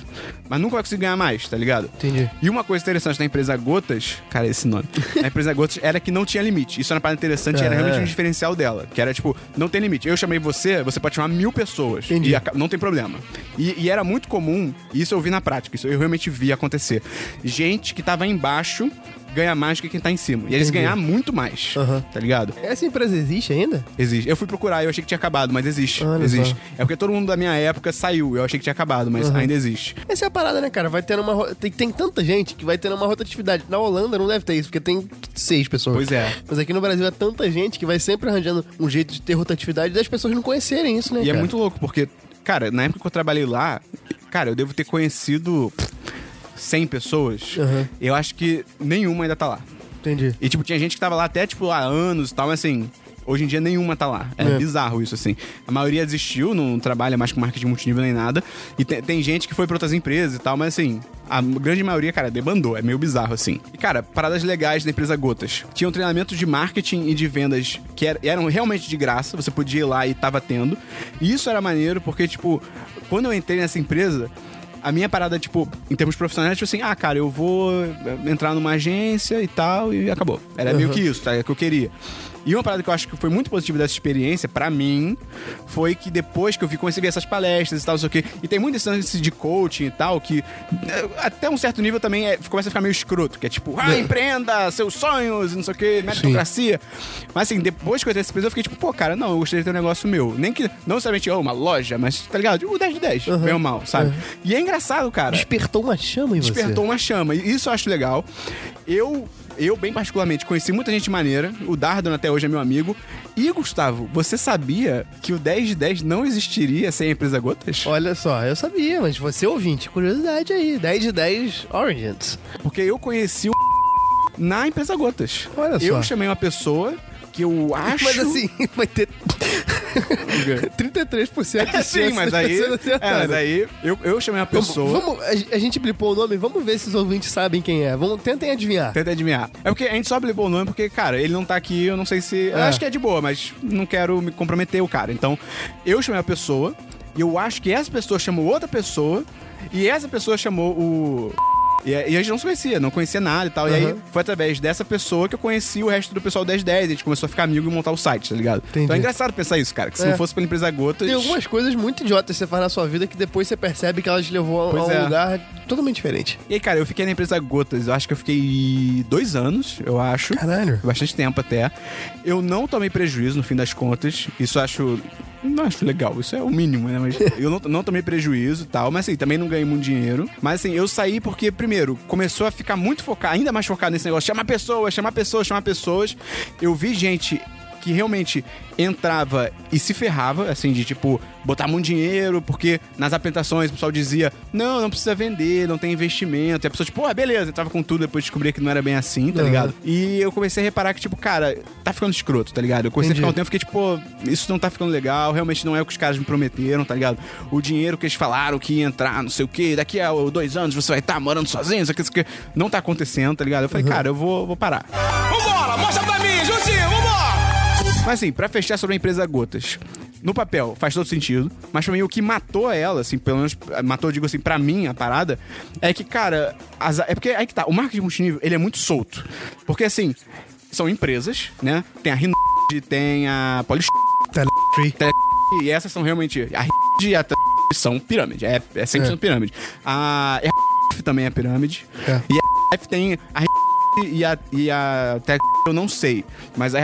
Mas nunca vai conseguir ganhar mais, tá ligado? Entendi. E uma coisa interessante da empresa Gotas, cara, esse nome, a empresa Gotas era que não tinha limite. Isso era uma parada interessante, era É. realmente um diferencial dela. Que era tipo, não tem limite. Eu chamei você, você pode chamar mil pessoas. Entendi. E não tem problema. E, e era muito comum, e isso eu vi na prática, isso eu realmente vi acontecer. Gente que tava embaixo ganha mais do que quem tá em cima. E eles Entendi. ganhar muito mais. Aham. Tá ligado? Essa empresa existe ainda? Existe. Eu fui procurar, eu achei que tinha acabado, mas existe. Olha existe. só. É porque todo mundo da minha época saiu. Eu achei que tinha acabado, mas ainda existe. Essa é a parada, né, cara? Vai tendo uma. Tem, tem tanta gente que vai tendo uma rotatividade. Na Holanda não deve ter isso, porque tem seis pessoas. Pois é. Mas aqui no Brasil é tanta gente que vai sempre arranjando um jeito de ter rotatividade das pessoas não conhecerem isso, né? E é cara? muito louco, porque, cara, na época que eu trabalhei lá, cara, eu devo ter conhecido pff, 100 pessoas. Aham. Eu acho que nenhuma ainda tá lá. Entendi. E, tipo, tinha gente que tava lá até, tipo, há anos e tal, mas assim. Hoje em dia nenhuma tá lá. É, É. bizarro isso, assim. A maioria desistiu, não trabalha mais com marketing multinível nem nada. E te- tem gente que foi pra outras empresas e tal, mas assim, a grande maioria, cara, debandou. É meio bizarro, assim. E, cara, paradas legais da empresa Gotas. Tinham treinamentos de marketing e de vendas que er- eram realmente de graça. Você podia ir lá e tava tendo. E isso era maneiro porque, tipo, quando eu entrei nessa empresa, a minha parada, tipo, em termos profissionais, tipo assim, ah, cara, eu vou entrar numa agência e tal, e acabou. Era meio que isso, tá? É o que eu queria. E uma parada que eu acho que foi muito positiva dessa experiência, pra mim, foi que depois que eu vi, comecei a ver essas palestras e tal, não sei o quê, e tem muito esse lance de coaching e tal, que eh, até um certo nível também é- começa a ficar meio escroto, que é tipo, ah, empreenda seus sonhos, e não sei o quê, meritocracia. Mas assim, depois que eu entrei nessa empresa, eu fiquei tipo, pô, cara, não, eu gostaria de ter um negócio meu. Nem que, não necessariamente, oh, uma loja, mas, tá ligado? Tipo, 10 de 10, bem ou mal, sabe? E é engraçado, cara Despertou uma chama em você. despertou uma chama. E isso eu acho legal. Eu, eu bem particularmente, conheci muita gente maneira. O Dardan até hoje é meu amigo. E, Gustavo, você sabia que o 10 de 10 não existiria sem a empresa Gotas? Olha só, eu sabia, mas você ouvinte, curiosidade aí. 10 de 10 Origins. Porque eu conheci o na empresa Gotas. Olha só. Eu chamei uma pessoa que eu acho... Mas assim, vai ter. 33% de É, sim, mas aí. É, mas aí eu, eu chamei uma Vamos- pessoa. Vamos, a, a gente blipou o nome, vamos ver se os ouvintes sabem quem é. Vamos, tentem adivinhar. Tenta adivinhar. É porque a gente só blipou o nome porque, cara, ele não tá aqui, eu não sei se. Eu É. acho que é de boa, mas não quero me comprometer o cara. Então, eu chamei a pessoa, e eu acho que essa pessoa chamou outra pessoa, e essa pessoa chamou o. E a e a gente não se conhecia, não conhecia nada e tal. E aí foi através dessa pessoa que eu conheci o resto do pessoal 1010. A gente começou a ficar amigo e montar o site, tá ligado? Entendi. Então é engraçado pensar isso, cara. Que se É. não fosse pela empresa Gotas. Tem algumas coisas muito idiotas que você faz na sua vida que depois você percebe que elas levou a, Pois a um é. lugar totalmente diferente. E aí, cara, eu fiquei na empresa Gotas, eu acho que eu fiquei dois anos, eu acho. Caralho. Bastante tempo até. Eu não tomei prejuízo no fim das contas. Isso eu acho. Não acho legal, isso é o mínimo, né? Mas eu não, não tomei prejuízo e tal, mas assim, também não ganhei muito dinheiro. Mas assim, eu saí porque, primeiro, começou a ficar muito focado, ainda mais focado nesse negócio, chamar pessoas, chamar pessoas, chamar pessoas. Eu vi gente que realmente entrava e se ferrava, assim, de tipo, botar muito dinheiro, porque nas apresentações o pessoal dizia, não, não precisa vender, não tem investimento. E a pessoa, tipo, ah, beleza, entrava com tudo, depois descobria que não era bem assim, tá Aham. ligado? E eu comecei a reparar que, tipo, cara, tá ficando escroto, tá ligado? Eu comecei Entendi. a ficar um tempo, fiquei, tipo, pô, isso não tá ficando legal, realmente não é o que os caras me prometeram, tá ligado? O dinheiro que eles falaram que ia entrar, não sei o quê, daqui a dois anos você vai estar morando sozinho, isso aqui, isso aqui, não tá acontecendo, tá ligado? Eu falei, cara, eu vou, vou parar. Vambora, mostra pra mim! Mas assim, pra fechar sobre a empresa Gotas. No papel faz todo sentido, mas pra mim o que matou ela, assim, pelo menos matou, digo assim, pra mim a parada, é que, cara, as- é porque aí que tá, o marketing multinível, ele é muito solto. Porque assim, são empresas, né? Tem a Rinode, tem a Polish, Teletree. Tele- e essas são realmente a Rinode e a Tele- são pirâmide, é, é 100% É. pirâmide. A RF também é pirâmide. É. E a tem a e a, e a Tele- eu não sei, mas a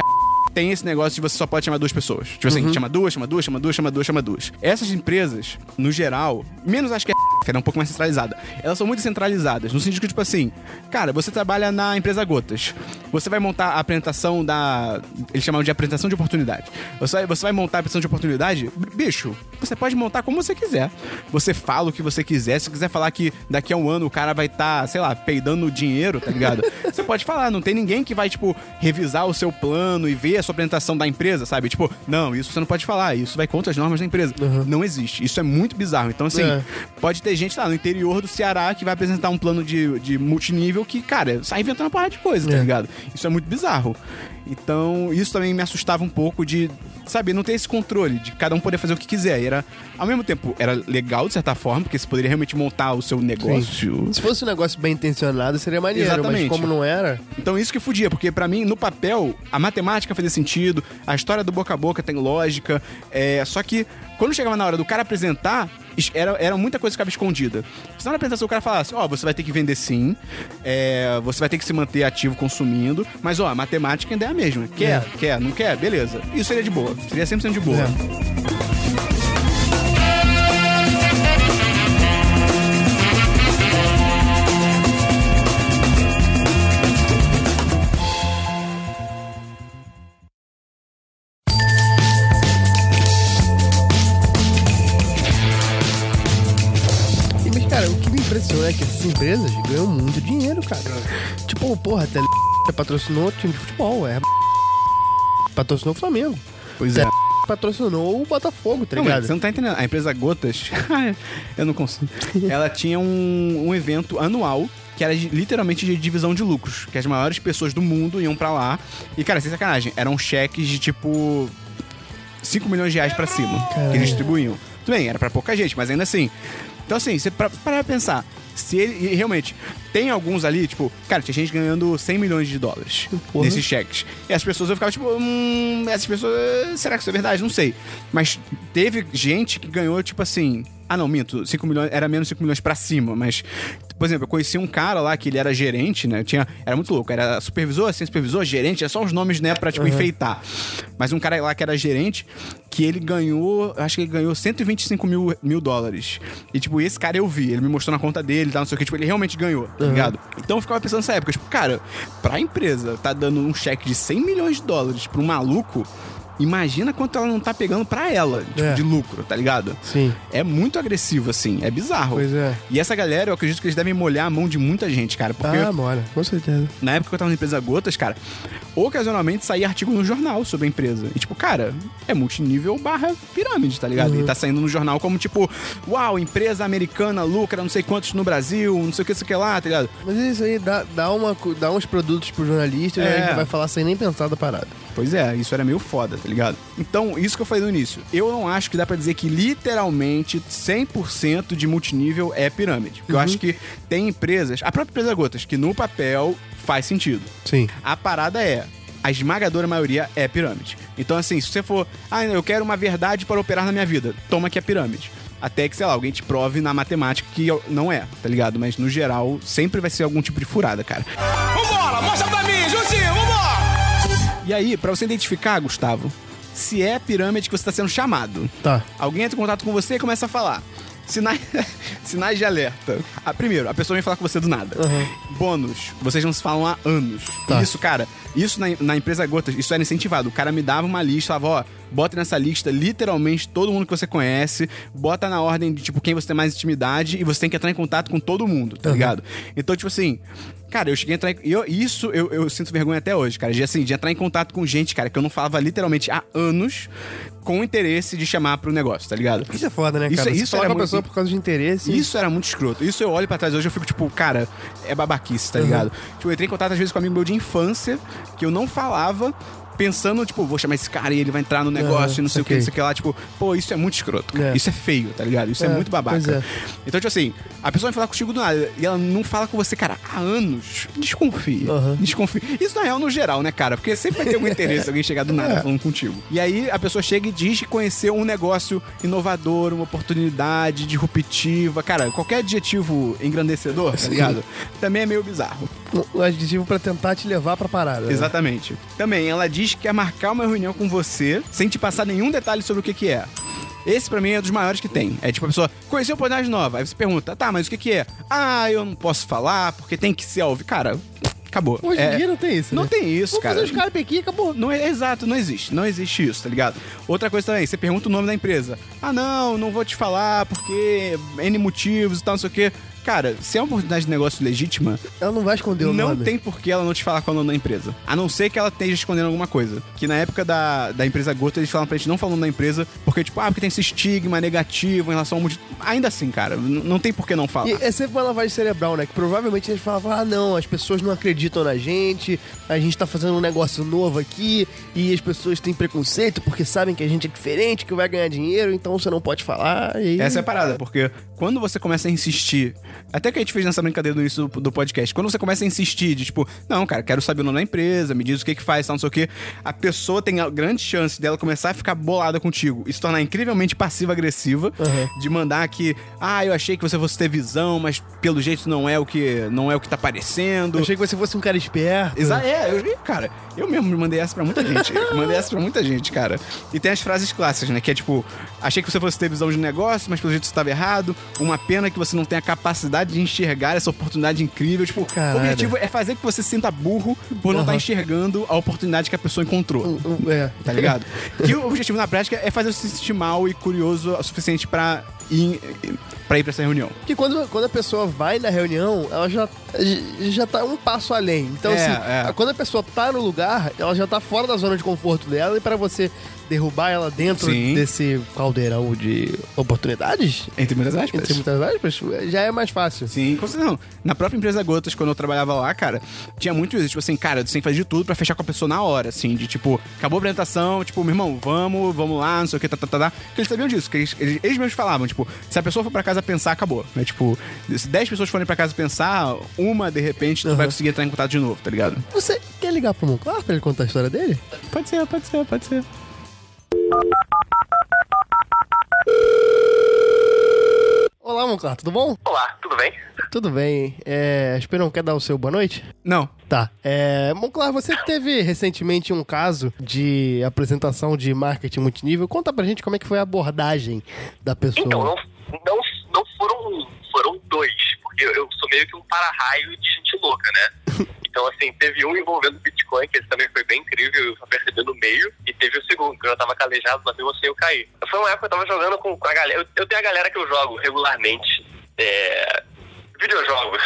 tem esse negócio de você só pode chamar duas pessoas. Tipo assim, chama duas, chama duas, chama duas, chama duas, chama duas. Essas empresas, no geral, menos acho que que era um pouco mais centralizada, elas são muito centralizadas, no sentido que, tipo assim, cara, você trabalha na empresa Gotas. Você vai montar a apresentação da. Eles chamam de apresentação de oportunidade. Você vai, você vai montar a apresentação de oportunidade, bicho, você pode montar como você quiser. Você fala o que você quiser. Se quiser falar que daqui a um ano o cara vai estar, sei lá, peidando dinheiro, tá ligado? você pode falar, não tem ninguém que vai, tipo, revisar o seu plano e ver a sua apresentação da empresa, sabe? Tipo, não, isso você não pode falar, isso vai contra as normas da empresa. Não existe. Isso é muito bizarro. Então, assim, É. pode ter gente lá no interior do Ceará que vai apresentar um plano de, de multinível que, cara, sai inventando uma porrada de coisa, tá É. ligado? Isso é muito bizarro. Então, isso também me assustava um pouco de, sabe, não ter esse controle, de cada um poder fazer o que quiser. E era, ao mesmo tempo, era legal de certa forma, porque você poderia realmente montar o seu negócio. Se fosse um negócio bem intencionado, seria maneiro, Exatamente. mas como não era, Então isso que fudia, porque pra mim, no papel, a matemática fazia sentido, a história do boca a boca tem lógica, é, só que quando chegava na hora do cara apresentar, es- era, era muita coisa que ficava escondida. Senão na apresentação o cara falasse, ó, você vai ter que vender sim, é, você vai ter que se manter ativo consumindo, mas ó, a matemática ainda é a mesma. Quer, quer, não quer, beleza. Isso seria de boa, seria 100% de boa. É. empresas ganham muito dinheiro, cara. Tipo, porra, a Tele patrocinou o time de futebol, é. Patrocinou o Flamengo. Pois é. Patrocinou o Botafogo, tá Não, ligado? você não tá entendendo. A empresa Gotas, eu não consigo. Ela tinha um, um evento anual que era literalmente de divisão de lucros. Que as maiores pessoas do mundo iam pra lá. E, cara, sem sacanagem, eram cheques de tipo 5 milhões de reais pra cima que eles distribuíam. Tudo bem, era pra pouca gente, mas ainda assim. Então, assim, você pra pensar. Se ele. Realmente, tem alguns ali, tipo, cara, tinha gente ganhando 100 milhões de dólares Porra. nesses cheques. E as pessoas eu ficava tipo, hum, essas pessoas. Será que isso é verdade? Não sei. Mas teve gente que ganhou, tipo assim. Ah, não, minto. 5 milhões, era menos 5 milhões pra cima, mas. Por exemplo, eu conheci um cara lá que ele era gerente, né? Tinha, era muito louco. Era supervisor, assim, supervisor, gerente, é só os nomes, né, pra, tipo, enfeitar. Mas um cara lá que era gerente, que ele ganhou, acho que ele ganhou 125 mil, mil dólares. E, tipo, esse cara eu vi, ele me mostrou na conta dele tal, não sei o que, tipo, ele realmente ganhou, tá ligado? Então eu ficava pensando nessa época, tipo, cara, pra empresa tá dando um cheque de 100 milhões de dólares pra um maluco, imagina quanto ela não tá pegando pra ela, tipo, É. de lucro, tá ligado? Sim. É muito agressivo, assim, é bizarro. Pois é. E essa galera, eu acredito que eles devem molhar a mão de muita gente, cara, porque Ah, mora, com certeza. na época que eu tava na empresa Gotas, cara, ocasionalmente sair artigo no jornal sobre a empresa. E tipo, cara, é multinível barra pirâmide, tá ligado? E tá saindo no jornal como tipo, uau, empresa americana lucra não sei quantos no Brasil, não sei o que, isso que lá, tá ligado? Mas isso aí dá, dá, uma, dá uns produtos pro jornalista e É. a gente vai falar sem nem pensar da parada. Pois é, isso era meio foda, tá ligado? Então, isso que eu falei no início. Eu não acho que dá pra dizer que literalmente 100% de multinível é pirâmide. Porque eu acho que tem empresas, a própria empresa Gotas, que no papel faz sentido. Sim. A parada é. A esmagadora maioria é pirâmide. Então, assim, se você for, ah, eu quero uma verdade para operar na minha vida, toma que é pirâmide. Até que, sei lá, alguém te prove na matemática que não é, tá ligado? Mas no geral, sempre vai ser algum tipo de furada, cara. Vambora, mostra pra mim, Juntinho, vambora! E aí, pra você identificar, Gustavo, se é pirâmide que você tá sendo chamado, Tá. alguém entra em contato com você e começa a falar. Sinais, sinais de alerta. Ah, primeiro, a pessoa vem falar com você do nada. Bônus, vocês não se falam há anos. Tá. Isso, cara, isso na, na empresa Gotas, isso era incentivado. O cara me dava uma lista, falava, ó, bota nessa lista literalmente todo mundo que você conhece, bota na ordem de, tipo, quem você tem mais intimidade e você tem que entrar em contato com todo mundo, tá ligado? Então, tipo assim, cara, eu cheguei a entrar em... Eu, isso eu, eu sinto vergonha até hoje, cara, de, assim, de entrar em contato com gente, cara, que eu não falava literalmente há anos com interesse de chamar pro negócio, tá ligado? Isso é foda, né, Isso- cara? Você isso era com a muito- pessoa por causa de interesse. Isso era muito escroto. Isso eu olho pra trás hoje e eu fico tipo, cara, é babaquice, tá ligado? Tipo, eu entrei em contato às vezes com um amigo meu de infância, que eu não falava, pensando, tipo, vou chamar esse cara e ele vai entrar no negócio e não sei o que, não sei o que lá. Tipo, pô, isso é muito escroto, cara. É. Isso é feio, tá ligado? Isso é, É, muito babaca. é. Então, tipo assim, a pessoa vai falar contigo do nada e ela não fala com você, cara, há anos. Desconfia. Aham. Desconfia. Isso na real no geral, né, cara? Porque sempre vai ter algum interesse alguém chegar do nada É. falando contigo. E aí a pessoa chega e diz que conheceu um negócio inovador, uma oportunidade disruptiva. Cara, qualquer adjetivo engrandecedor, tá ligado? Também é meio bizarro. Um adjetivo pra tentar te levar pra parada. né? Exatamente. Também, ela diz que quer marcar uma reunião com você sem te passar nenhum detalhe sobre o que, que é. Esse pra mim é um dos maiores que tem. É tipo a pessoa conheceu uma oportunidade nova. Aí você pergunta, tá, mas o que, que é? Ah, eu não posso falar porque tem que ser ao. Cara, acabou. Hoje É- em dia não tem isso, Não né? tem isso, Vamos cara. fazer o Skype aqui, acabou. Não é exato, não existe. Não existe isso, tá ligado? Outra coisa também, você pergunta o nome da empresa. Ah, não, não vou te falar porque N motivos e tal, não sei o quê. Cara, se é uma oportunidade de negócio legítima, Ela não vai esconder o não nome. tem por que ela não te falar qual é o nome da empresa. A não ser que ela esteja escondendo alguma coisa. Que na época da, da empresa Gota, eles falam pra gente não falando da empresa, porque, tipo, ah, porque tem esse estigma negativo em relação ao multi... Ainda assim, cara, não tem por que não falar. E é sempre uma lavagem cerebral, né? Que provavelmente eles falavam, ah, não, as pessoas não acreditam na gente, a gente tá fazendo um negócio novo aqui, e as pessoas têm preconceito porque sabem que a gente é diferente, que vai ganhar dinheiro, então você não pode falar. E. Essa é a parada, porque quando você começa a insistir, até que a gente fez nessa brincadeira no início do, do podcast, quando você começa a insistir de tipo, não, cara, quero saber o nome da empresa, me diz o que que faz, tal, não sei o que, a pessoa tem a grande chance dela começar a ficar bolada contigo e se tornar incrivelmente passiva-agressiva, de mandar que, ah, eu achei que você fosse ter visão, mas pelo jeito não é o que, não é o que tá parecendo. Eu achei que você fosse um cara esperto. Exa é, eu, cara, eu mesmo mandei essa pra muita gente. mandei essa pra muita gente, cara. E tem as frases clássicas, né? Que é tipo, achei que você fosse ter visão de negócio, mas pelo jeito você estava errado. Uma pena que você não tem a capacidade de enxergar essa oportunidade incrível. Tipo, Caralho. o objetivo é fazer que você se sinta burro por não estar Aham. enxergando a oportunidade que a pessoa encontrou. É. Tá ligado? que o objetivo na prática é fazer você se sentir mal e curioso o suficiente pra ir, pra ir pra essa reunião. Porque quando, quando a pessoa vai na reunião, ela já, já tá um passo além. Então, É, assim, é. quando a pessoa tá no lugar, ela já tá fora da zona de conforto dela, e pra você derrubar ela dentro Sim. desse caldeirão de oportunidades, Entre muitas aspas. entre muitas aspas, já é mais fácil. Sim, com certeza não. Na própria empresa Gotas, quando eu trabalhava lá, cara, tinha muito isso. Tipo assim, cara, tem que fazer de tudo pra fechar com a pessoa na hora, assim. De tipo, acabou a apresentação, tipo, meu irmão, vamos, vamos lá, não sei o que, tá, tá, tá, tá. Porque eles sabiam disso, que eles, eles, eles mesmos falavam, tipo, se a pessoa for pra casa pensar, acabou. Né? Tipo, se 10 pessoas forem pra casa pensar, uma, de repente, tu Aham. vai conseguir entrar em contato de novo, tá ligado? Você quer ligar pro Monclar pra ele contar a história dele? Pode ser, pode ser, pode ser. Olá, Monclar, tudo bom? Olá, tudo bem? Tudo bem. É, Esperão, quer dar o seu boa noite? Não. Tá. É, Monclar, você teve recentemente um caso de apresentação de marketing multinível. Conta pra gente como é que foi a abordagem da pessoa. Então, não, não, não foram um, foram dois, porque eu, eu sou meio que um para-raio de gente louca, né? Então, assim, teve um envolvendo Bitcoin, que esse também foi bem incrível, eu só percebi no meio, e teve o segundo, que eu já tava calejado, mas mesmo assim eu caí. Foi uma época que eu tava jogando com, com a galera, eu, eu tenho a galera que eu jogo regularmente, é, videojogos,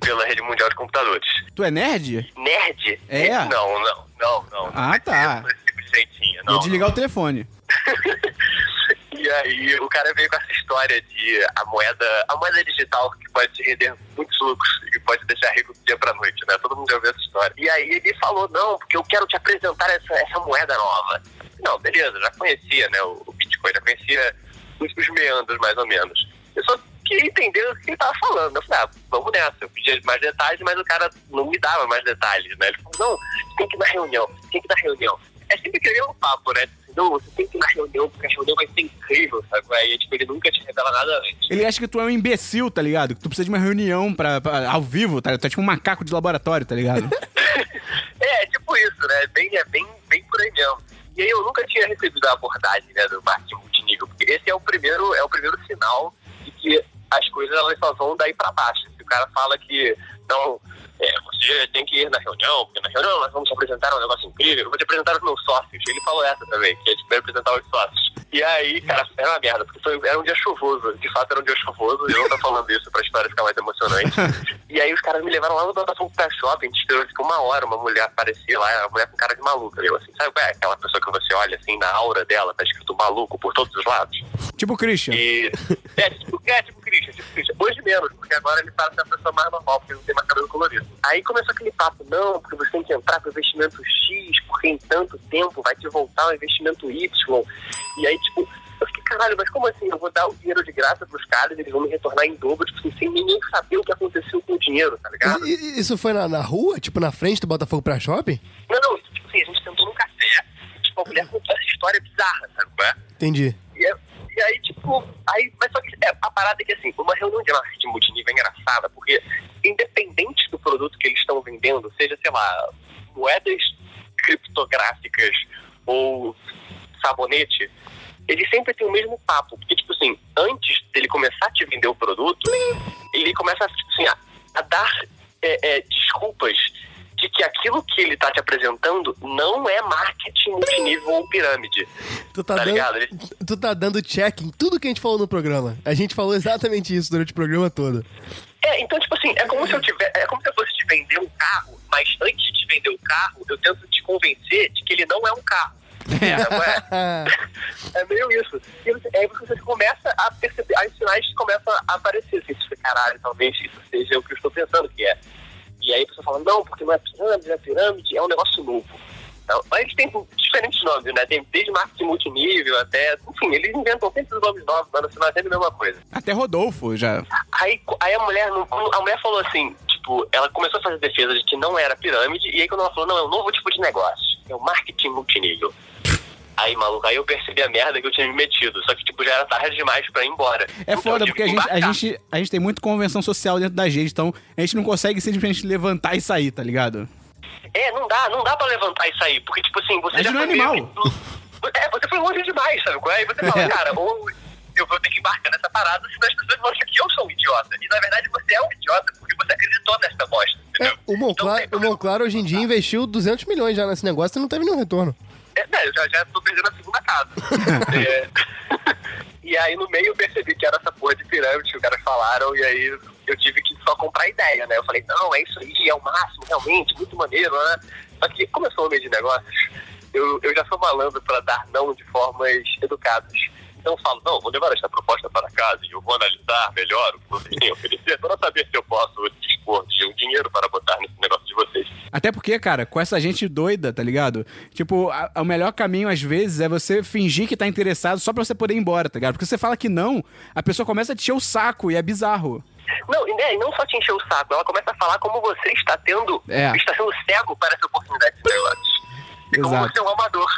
pela rede mundial de computadores. Tu é nerd? Nerd? É? Não, não, não, não. Ah, tá. Tipo Vou desligar o telefone. E aí o cara veio com essa história de a moeda, a moeda digital que pode render muitos lucros e pode deixar rico do dia pra noite, né? Todo mundo já ouviu essa história. E aí ele falou, não, porque eu quero te apresentar essa, essa moeda nova. Não, beleza, já conhecia, né, o, Bitcoin, já conhecia os, os meandros, mais ou menos. Eu só queria entender o que ele tava falando. Eu falei, ah, vamos nessa. Eu pedi mais detalhes, mas o cara não me dava mais detalhes, né? Ele falou, não, tem que ir na reunião, tem que ir na reunião. É sempre aquele mesmo papo, né? Não, você tem que ir na reunião, porque a reunião vai ser incrível, sabe? Aí, tipo, ele nunca te revela nada antes. Ele acha que tu é um imbecil, tá ligado? Que tu precisa de uma reunião pra, pra- ao vivo, tá? Tu é tipo um macaco de laboratório, tá ligado? É, é tipo isso, né? Bem, é bem, bem por aí mesmo. E aí eu nunca tinha recebido a abordagem né, do marketing multinível, porque esse é o primeiro, é o primeiro sinal de que as coisas elas só vão daí pra baixo. Se o cara fala que não, é, você tem que ir na reunião, porque na reunião nós vamos apresentar um negócio incrível, eu vou te apresentar os meus sócios. Ele falou essa também, que é de apresentar os sócios. E aí, cara, era uma merda, porque foi, era um dia chuvoso. De fato, era um dia chuvoso. Eu não tô falando isso pra história ficar mais emocionante. e aí, os caras me levaram lá no Botafogo Pé Shopping. A gente esperou tipo, uma hora uma mulher aparecer lá. Uma mulher com cara de maluca. Eu assim, sabe qual é aquela pessoa que você olha assim, na aura dela, tá escrito maluco por todos os lados? tipo o Christian. E. É, tipo, é, tipo Tipo Christian. Hoje menos, porque agora ele parece uma pessoa mais normal, porque ele não tem mais cabelo colorido. Aí começou aquele papo, não, porque você tem que entrar com investimento X, porque em tanto tempo vai te voltar um investimento Y. E aí, tipo, eu fiquei, caralho, mas como assim? Eu vou dar o dinheiro de graça pros caras, eles vão me retornar em dobro, tipo, assim, sem ninguém saber o que aconteceu com o dinheiro, tá ligado? I- Isso foi na, na rua? Tipo, na frente do Botafogo pra shopping? Não, não, tipo assim, a gente sentou num café, tipo, a mulher contou essa história bizarra, sabe é? Entendi. E, aí, tipo, aí, mas só que é, a parada é que assim, uma reunião de marketing multinível é engraçada, porque independente do produto que eles estão vendendo, seja, sei lá, moedas criptográficas ou sabonete, ele sempre tem o mesmo papo. Porque, tipo assim, antes dele começar a te vender o produto, ele começa tipo assim, a, a dar é, é, desculpas de que aquilo que ele tá te apresentando não é marketing multinível ou pirâmide. Tu tá, Tá dando? Ele- tu tá dando check em tudo que a gente falou no programa. A gente falou exatamente isso durante o programa todo. É, então, tipo assim, é como se eu tiver, é como se eu fosse te vender um carro, mas antes de te vender o carro, eu tento te convencer de que ele não é um carro. É. É? É meio isso. E você- aí você começa a perceber, aí os sinais começam a aparecer. Assim, você, caralho, talvez isso seja o que eu estou pensando que é. E aí a pessoa fala, não, porque não é pirâmide, não é pirâmide, é um negócio novo. Então, mas eles têm diferentes nomes, né? Tem desde marketing multinível até. Enfim, eles inventam sempre os nomes novos, mas no final é sempre a mesma coisa. Até Rodolfo já. Aí, aí a mulher a mulher falou assim, tipo, ela começou a fazer defesa de que não era pirâmide, e aí quando ela falou, não, é um novo tipo de negócio, é o marketing multinível. Aí, maluco, aí eu percebi a merda que eu tinha me metido. Só que, tipo, já era tarde demais pra ir embora. É Então, foda, porque a gente, a, gente, a gente tem muito convenção social dentro da gente, então a gente não consegue simplesmente levantar e sair, tá ligado? É, não dá, não dá pra levantar e sair, porque, tipo assim, você A gente já não é animal. que- É, você foi longe demais, sabe? qual é? Aí você fala, É. cara, ou eu vou ter que embarcar nessa parada, senão as pessoas vão achar que eu sou um idiota. E, na verdade, você é um idiota, porque você acreditou nessa bosta, É, o Monclar, Então, o Monclar hoje em dia investiu 200 milhões já nesse negócio e não teve nenhum retorno. É, né, eu já, já tô perdendo a segunda casa. É, e aí no meio eu percebi que era essa porra de pirâmide que os caras falaram, e aí eu tive que só comprar ideia, né? Eu falei, não, é isso aí, é o máximo, realmente, muito maneiro, né? Só que como eu sou homem de negócios, eu, eu já sou malandro para dar não de formas educadas. Então eu falo, não, vou levar esta proposta para casa e eu vou analisar melhor o que vocês têm a oferecer para saber se eu posso dispor de um dinheiro para botar nesse negócio de vocês. Até porque, cara, com essa gente doida, tá ligado? Tipo, a- o melhor caminho, às vezes, é você fingir que tá interessado só pra você poder ir embora, tá ligado? Porque você fala que não, a pessoa começa a te encher o saco e é bizarro. Não, e, né, e não só te encher o saco, ela começa a falar como você está tendo, É. está sendo cego para essa oportunidade de negócios. E como você é um amador.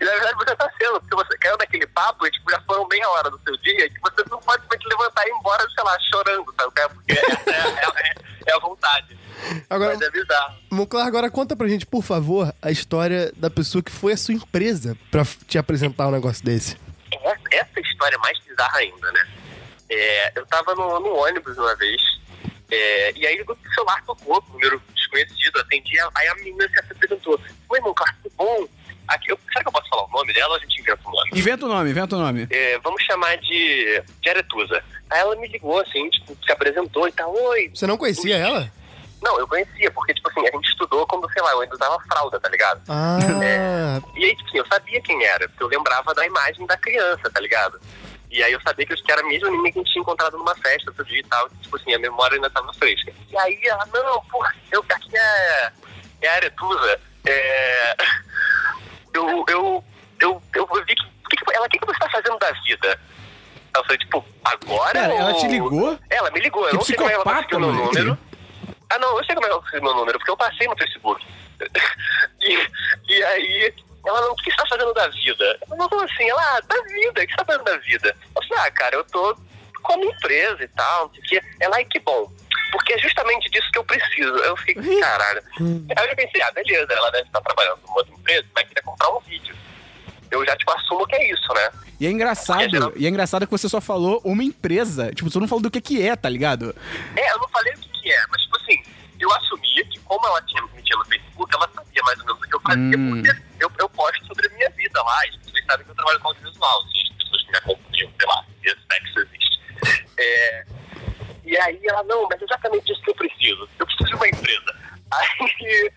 E na verdade você está sendo, porque você caiu naquele papo e tipo, já foram meia hora do seu dia que você não pode simplesmente levantar e ir embora, sei lá, chorando, sabe? Porque é, é- é- é a vontade. Agora, Mas é bizarro. Monclar, agora conta pra gente, por favor, a história da pessoa que foi a sua empresa pra te apresentar um negócio desse. Essa, essa história é mais bizarra ainda, né? É, eu tava no, no ônibus uma vez, é, e aí o celular tocou, número desconhecido, atendi, aí a menina se apresentou. Oi, cara, tudo bom? Aqui, eu, será que eu posso falar o nome dela ou a gente inventa o nome? Inventa o nome, inventa o nome. É, vamos chamar de, de Aretusa. Aí ela me ligou, assim, tipo, se apresentou e tal, oi. Você não conhecia ela? Não, eu conhecia, porque, tipo assim, a gente estudou quando, sei lá, eu ainda usava fralda, tá ligado? Ah, E aí, tipo assim, eu sabia quem era, porque eu lembrava da imagem da criança, tá ligado? E aí eu sabia que que era a mesma menina que a gente tinha encontrado numa festa outro dia e tal. Tipo assim, a memória ainda tava fresca. E aí ela, não, porra, eu, aqui é, é a Aretusa. É, eu, eu, eu, eu vi que, que, que ela, o que, que você tá fazendo da vida? Eu falei, tipo, agora? Cara, ela te ligou? Ela me ligou, eu não sei como ela conseguiu meu número. Ah, não, eu sei como ela conseguiu meu número, porque eu passei no Facebook. e, e aí, ela não, o que você tá fazendo da vida? Não falei assim, ela, ah, da vida, o que você tá fazendo da vida? Eu falei, ah, cara, eu tô como empresa e tal, não sei o quê. Ela, ai, que bom. Porque é justamente disso que eu preciso. Eu fiquei, caralho. Aí eu pensei, ah, beleza, ela deve estar trabalhando numa outra empresa, vai querer comprar um vídeo. Eu já, tipo, assumo que é isso, né? E é engraçado, geral- e é engraçado que você só falou uma empresa. Tipo, você não falou do que que é, tá ligado? É, eu não falei o que, que é, mas tipo assim, eu assumia que como ela tinha, me tinha no Facebook, ela sabia mais ou menos o que eu fazia, Hum. porque eu, eu posto sobre a minha vida lá, e vocês sabem que eu trabalho com audiovisual, assim, as pessoas que me acompanham, sei lá, se esse sexo existe. É, e aí ela, não, mas é exatamente isso que eu preciso, eu preciso de uma empresa. Aí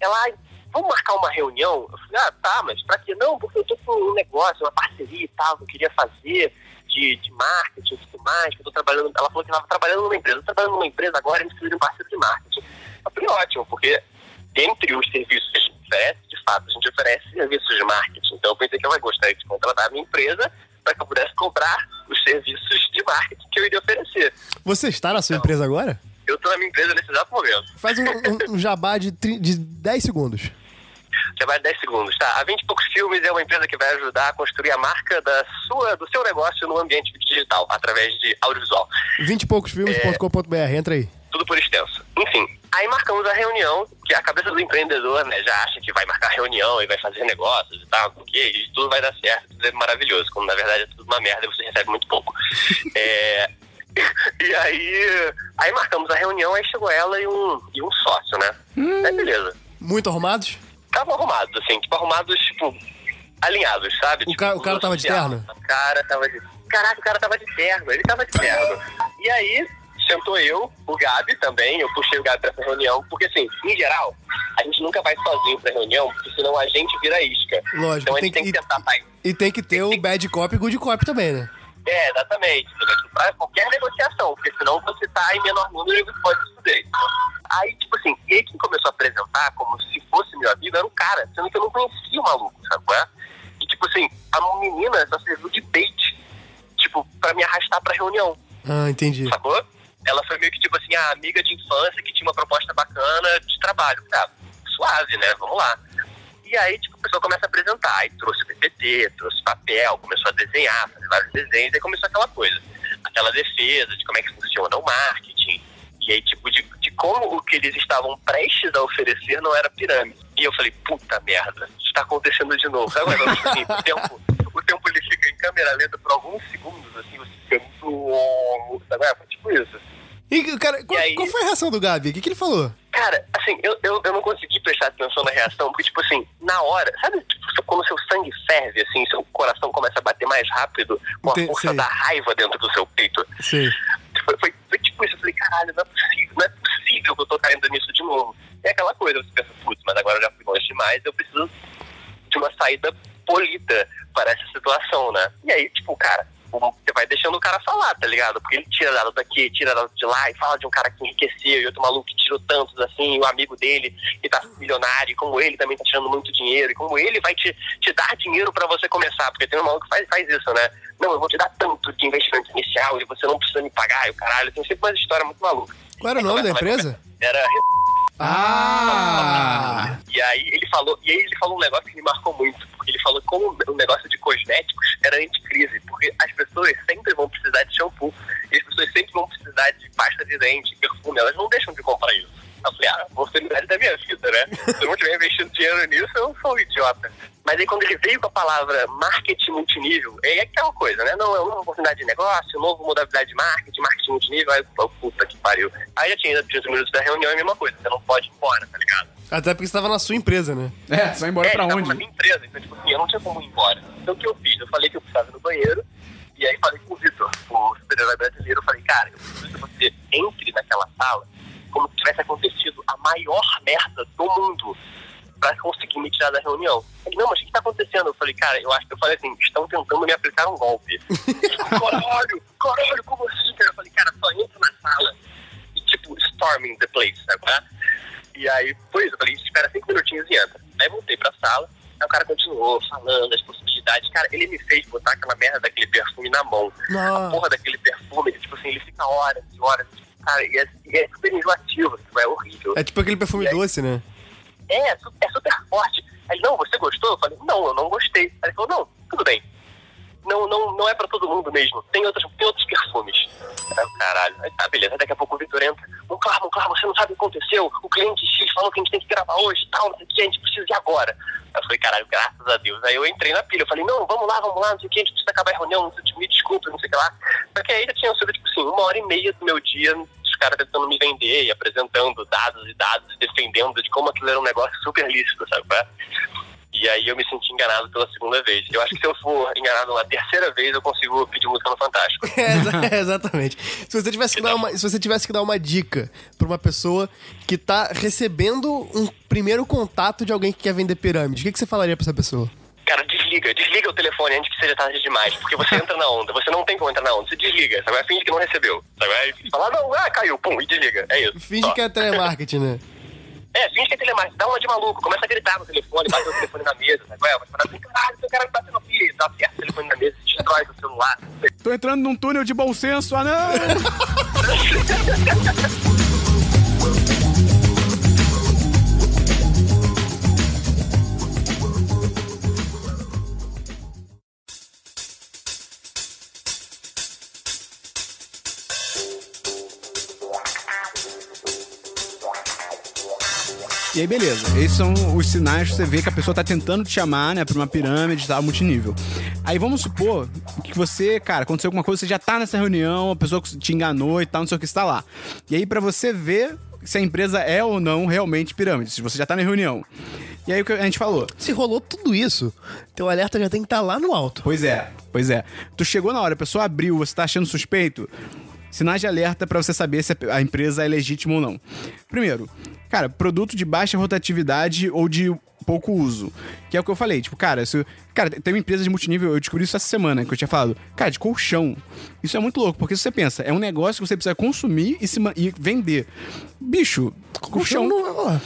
ela, "Ai, vamos marcar uma reunião? Eu falei, ah, tá, mas pra quê? Não, porque eu tô com um negócio, uma parceria e tal, que eu queria fazer de, de marketing e tudo mais, que eu tô trabalhando. Ela falou que estava trabalhando numa empresa. Eu tô trabalhando numa empresa agora, a gente precisa de um parceiro de marketing. Eu falei, ótimo, porque entre os serviços que a gente oferece, de fato, a gente oferece serviços de marketing. Então eu pensei que ela gostaria de contratar a minha empresa para que eu pudesse cobrar os serviços marketing que eu iria oferecer. você está na sua empresa agora? Eu tô na minha empresa nesse exato momento. Faz um, um- um jabá de, de 10 segundos. Já vai 10 segundos, tá? A 20 e poucos filmes é uma empresa que vai ajudar a construir a marca da sua, do seu negócio no ambiente digital, através de audiovisual. 20 e poucos filmes.com.br, entra aí. Tudo por extenso. Enfim, aí marcamos a reunião, que a cabeça do empreendedor, né, já acha que vai marcar reunião e vai fazer negócios e tal, porque e tudo vai dar certo, tudo é maravilhoso, quando na verdade é tudo uma merda e você recebe muito pouco. É, e aí, aí marcamos a reunião, aí chegou ela e um, e um sócio, né? Aí beleza. Muito arrumados? Estavam arrumados, assim, tipo, arrumados, tipo, alinhados, sabe? O Tipo, cara- o cara tava de terno? O cara tava de. Caraca, o cara tava de terno, ele tava de terno. E aí, sentou eu, o Gabi também, eu puxei o Gabi pra essa reunião, porque assim, em geral, a gente nunca vai sozinho pra reunião, porque senão a gente vira isca. Lógico, Então a tem gente tem que- que tentar sair. E tem que ter o bad cop e good cop também, né? É, exatamente. Pra qualquer negociação, porque senão você tá em menor número e você pode fuder. Aí, tipo assim, e aí quem começou a apresentar como se fosse meu amigo era um cara, sendo que eu não conhecia o maluco, sabe qual é? E tipo assim, a menina só serviu de bait, tipo, pra me arrastar pra reunião, Ah, entendi. sacou? Ela foi meio que tipo assim, a amiga de infância que tinha uma proposta bacana de trabalho. Ah, suave, né? Vamos lá. E aí, tipo, a pessoa começa a apresentar. Aí trouxe PPT, trouxe papel, começou a desenhar, fazer vários desenhos, aí começou aquela coisa. Aquela defesa de como é que funciona o marketing. E aí, tipo, de, de como o que eles estavam prestes a oferecer não era pirâmide. E eu falei, puta merda, está acontecendo de novo. Sabe, tipo assim, o tempo, o tempo ele fica em câmera lenta por alguns segundos, assim, você fica muito longo, sabe? É, foi tipo isso. E, cara, qual, aí? qual foi a reação do Gabi? O que, que ele falou? Cara, assim, eu, eu, eu não consegui prestar atenção na reação, porque, tipo assim, na hora, sabe tipo, quando seu sangue ferve, assim, seu coração começa a bater mais rápido com a Ente- força sei. da raiva dentro do seu peito? Sei. Foi, foi, foi tipo isso, eu falei, caralho, não é possível, não é possível que eu tô caindo nisso de novo. É aquela coisa, você pensa, putz, mas agora eu já fui longe demais, eu preciso de uma saída polida para essa situação, né? E aí, tipo, cara, você vai deixando o cara falar, tá ligado? Porque ele tira dado daqui, tira dado de lá e fala de um cara que enriqueceu e outro maluco que tirou tantos assim, e o amigo dele que tá milionário, e como ele também tá tirando muito dinheiro, e como ele vai te, te dar dinheiro pra você começar, porque tem um maluco que faz, faz isso, né? Não, eu vou te dar tanto de investimento inicial e você não precisa me pagar, e o caralho, tem sempre uma história muito maluca. Qual era o nome da empresa? Era Ah! e aí ele falou, e aí ele falou um negócio que me marcou muito, porque ele falou como o negócio de cosméticos era anticrise, porque as pessoas sempre vão precisar de shampoo, e as pessoas sempre vão precisar de pasta de dente, perfume, elas não deixam de comprar isso. Eu falei, ah, oportunidade da minha vida, né? Se eu não estiver investindo dinheiro nisso, eu sou um idiota. Mas aí quando ele veio com a palavra marketing multinível, é aquela coisa, né? Não, é uma oportunidade de negócio, nova modalidade de marketing, marketing multinível, aí eu, puta que pariu. Aí já tinha ido 15 minutos da reunião e a mesma coisa, você não pode ir embora, tá ligado? Até porque você tava na sua empresa, né? É, você vai embora É, pra onde? na minha empresa, então, tipo assim, eu não tinha como ir embora. Então, o que eu fiz? Eu falei que eu precisava ir no banheiro, e aí falei com o Vitor, o super-herói brasileiro, eu falei, cara, eu preciso que você entre naquela sala como se tivesse acontecido a maior merda do mundo pra conseguir me tirar da reunião. Ele, não, mas o que tá acontecendo? Eu falei, cara, eu acho que eu falei assim, estão tentando me aplicar um golpe. Ele, caralho, caralho, como assim? cara? Eu falei, cara, só entra na sala e tipo, storming the place, sabe? qual é? E aí, foi isso, eu falei, espera cinco minutinhos e entra. Aí voltei pra sala, aí o cara continuou falando as possibilidades. Cara, ele me fez botar aquela merda daquele perfume na mão. A Nossa. porra daquele perfume, tipo assim, ele fica horas e horas. Cara, e é, e é super enjoativo, tipo, é horrível. É tipo aquele perfume aí? doce, né? É, é su- super forte. Aí ele, não, você gostou? Eu falei, não, eu não gostei. Aí ele falou, não, tudo bem. Não, não, não é pra todo mundo mesmo. Tem outros, tem outros perfumes. Eu, caralho. Tá, beleza. Daqui a pouco o Vitor entra. Monclar, Monclar, você não sabe o que aconteceu. O cliente X falou que a gente tem que gravar hoje tal, não sei o que, a gente precisa ir agora. Eu falei, caralho, graças a Deus. Aí eu entrei na pilha. Eu falei, não, vamos lá, vamos lá, não sei o que, a gente precisa acabar a reunião, não sei me desculpa, não sei o que lá. Só que aí já tinha sido, tipo assim, uma hora e meia do meu dia caras tentando me vender e apresentando dados e dados, defendendo de como aquilo era um negócio super lícito, sabe? E aí eu me senti enganado pela segunda vez. Eu acho que se eu for enganado uma terceira vez, eu consigo pedir música no Fantástico. É, exa- exatamente. Se você tivesse que dar uma, se você tivesse que dar uma dica pra uma pessoa que tá recebendo um primeiro contato de alguém que quer vender pirâmide, o que, que você falaria pra essa pessoa? Cara, desliga, desliga o telefone antes que seja tarde demais, porque você entra na onda, você não tem como entrar na onda, você desliga, sabe? Finge que não recebeu, sabe? Aí fala, não, ah, caiu, pum, e desliga, é isso. Finge Só. que é telemarketing, né? É, finge que é telemarketing, dá uma de maluco, começa a gritar no telefone, bate o telefone na mesa, sabe? Ué, Você fala assim, caralho, seu cara tá batendo pilha, dá aperta o telefone na mesa, destrói o celular. Tô entrando num túnel de bom senso, ah não! E aí, beleza. Esses são os sinais que você vê que a pessoa tá tentando te chamar, né, pra uma pirâmide, tá, multinível. Aí vamos supor que você, cara, aconteceu alguma coisa, você já tá nessa reunião, a pessoa te enganou e tal, não sei o que, está lá. E aí, pra você ver se a empresa é ou não realmente pirâmide, se você já tá na reunião. E aí o que a gente falou? Se rolou tudo isso, teu alerta já tem que estar lá no alto. Pois é, pois é. Tu chegou na hora, a pessoa abriu, você tá achando suspeito. Sinais de alerta pra você saber se a empresa é legítima ou não. Primeiro, cara, produto de baixa rotatividade ou de pouco uso. Que é o que eu falei, tipo, cara, se, cara, tem uma empresa de multinível, eu descobri isso essa semana, que eu tinha falado, cara, de colchão. Isso é muito louco, porque se você pensa, é um negócio que você precisa consumir e, se, e vender. Bicho, colchão. não é, ó,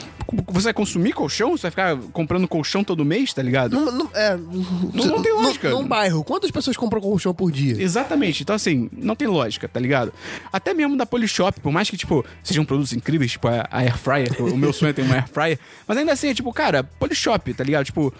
Você vai consumir colchão? Você vai ficar comprando colchão todo mês, tá ligado? não, não- é, não tem lógica. Num, num bairro, quantas pessoas compram colchão por dia? Exatamente. Então, assim, não tem lógica, tá ligado? Até mesmo da Polishop, por mais que, tipo, sejam produtos incríveis, tipo a a Air Fryer, o meu sonho é ter uma Air Fryer, mas ainda assim, é tipo, cara, Polishop, tá ligado? Tipo,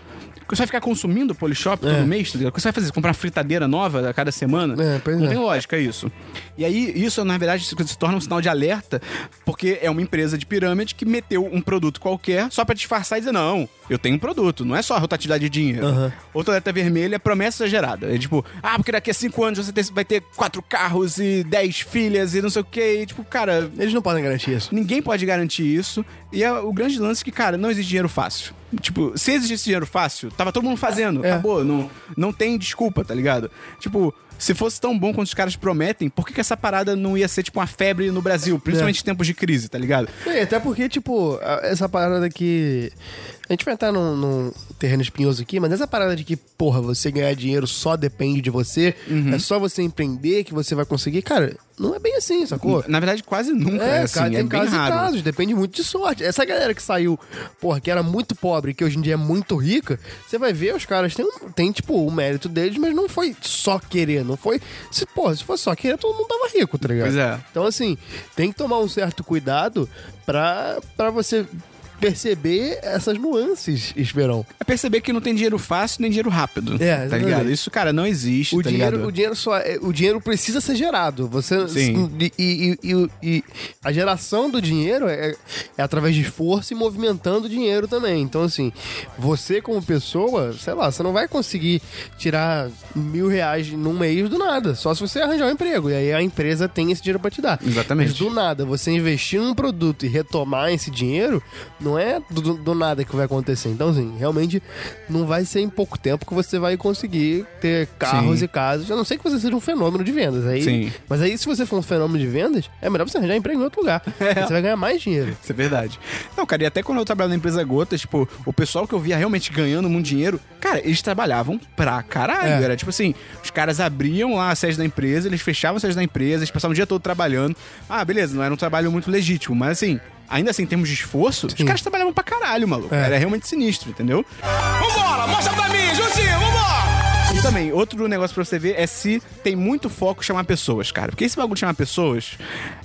você vai ficar consumindo Polishop todo mês, tá ligado? O que você vai fazer? Comprar fritadeira nova a cada semana? É, não é. tem lógica isso. E aí, isso, na verdade, se, torna um sinal de alerta, porque é uma empresa de pirâmide que meteu um produto qualquer só pra disfarçar e dizer, não, eu tenho um produto, não é só a rotatividade de dinheiro. Aham. Outra alerta vermelha é promessa exagerada. É tipo, ah, porque daqui a cinco anos você ter- vai ter quatro carros e dez filhas e não sei o quê. E, tipo, cara, Eles não podem garantir isso. ninguém pode garantir isso. E é o grande lance é que, cara, não existe dinheiro fácil. Tipo, se existisse dinheiro fácil, tava todo mundo fazendo. É. Acabou. Não, não tem desculpa, tá ligado? Tipo, se fosse tão bom quanto os caras prometem, por que, que essa parada não ia ser, tipo, uma febre no Brasil? Principalmente em tempos de crise, tá ligado? É, até porque, tipo, essa parada que. A gente vai entrar num, num terreno espinhoso aqui, mas essa parada de que, porra, você ganhar dinheiro só depende de você, Uhum. é só você empreender que você vai conseguir. Cara, não é bem assim, sacou? Na verdade, quase nunca é, É, assim. cara, tem é casos e casos, depende muito de sorte. Essa galera que saiu, porra, que era muito pobre, que hoje em dia é muito rica, você vai ver, os caras têm, um- tem, tipo, o mérito deles, mas não foi só querer, não foi. Se, porra, se fosse só querer, todo mundo tava rico, tá ligado? Pois é. Então, assim, tem que tomar um certo cuidado pra, pra você perceber essas nuances, Esperão. É perceber que não tem dinheiro fácil nem dinheiro rápido. É, tá ligado? Isso, cara, não existe, O tá dinheiro, ligado? o dinheiro só é- o dinheiro precisa ser gerado. Você Sim. E, e- e- e a geração do dinheiro é, é através de esforço e movimentando o dinheiro também. Então assim, você como pessoa, sei lá, você não vai conseguir tirar mil reais num mês do nada. Só se você arranjar um emprego e aí a empresa tem esse dinheiro pra te dar. Exatamente. Mas do nada, você investir num produto e retomar esse dinheiro, Não é do, do nada que vai acontecer. Então, assim, realmente não vai ser em pouco tempo que você vai conseguir ter carros Sim. e casas. A não ser que você seja um fenômeno de vendas. Aí, Sim. Mas aí, se você for um fenômeno de vendas, é melhor você arranjar emprego em outro lugar. Você vai ganhar mais dinheiro. Isso é verdade. Não, cara, e até quando eu trabalhava na empresa Gotas, tipo, o pessoal que eu via realmente ganhando muito dinheiro, cara, eles trabalhavam pra caralho. É. Era tipo assim, os caras abriam lá a sede da empresa, eles fechavam a sede da empresa, eles passavam o dia todo trabalhando. Ah, beleza, não era um trabalho muito legítimo, mas assim. Ainda assim, em termos de esforço, os caras trabalhavam pra caralho, maluco. É. Era realmente sinistro, entendeu? Vambora, mostra pra mim, Juntinho, vambora! E também, outro negócio pra você ver é se tem muito foco em chamar pessoas, cara. Porque esse bagulho de chamar pessoas.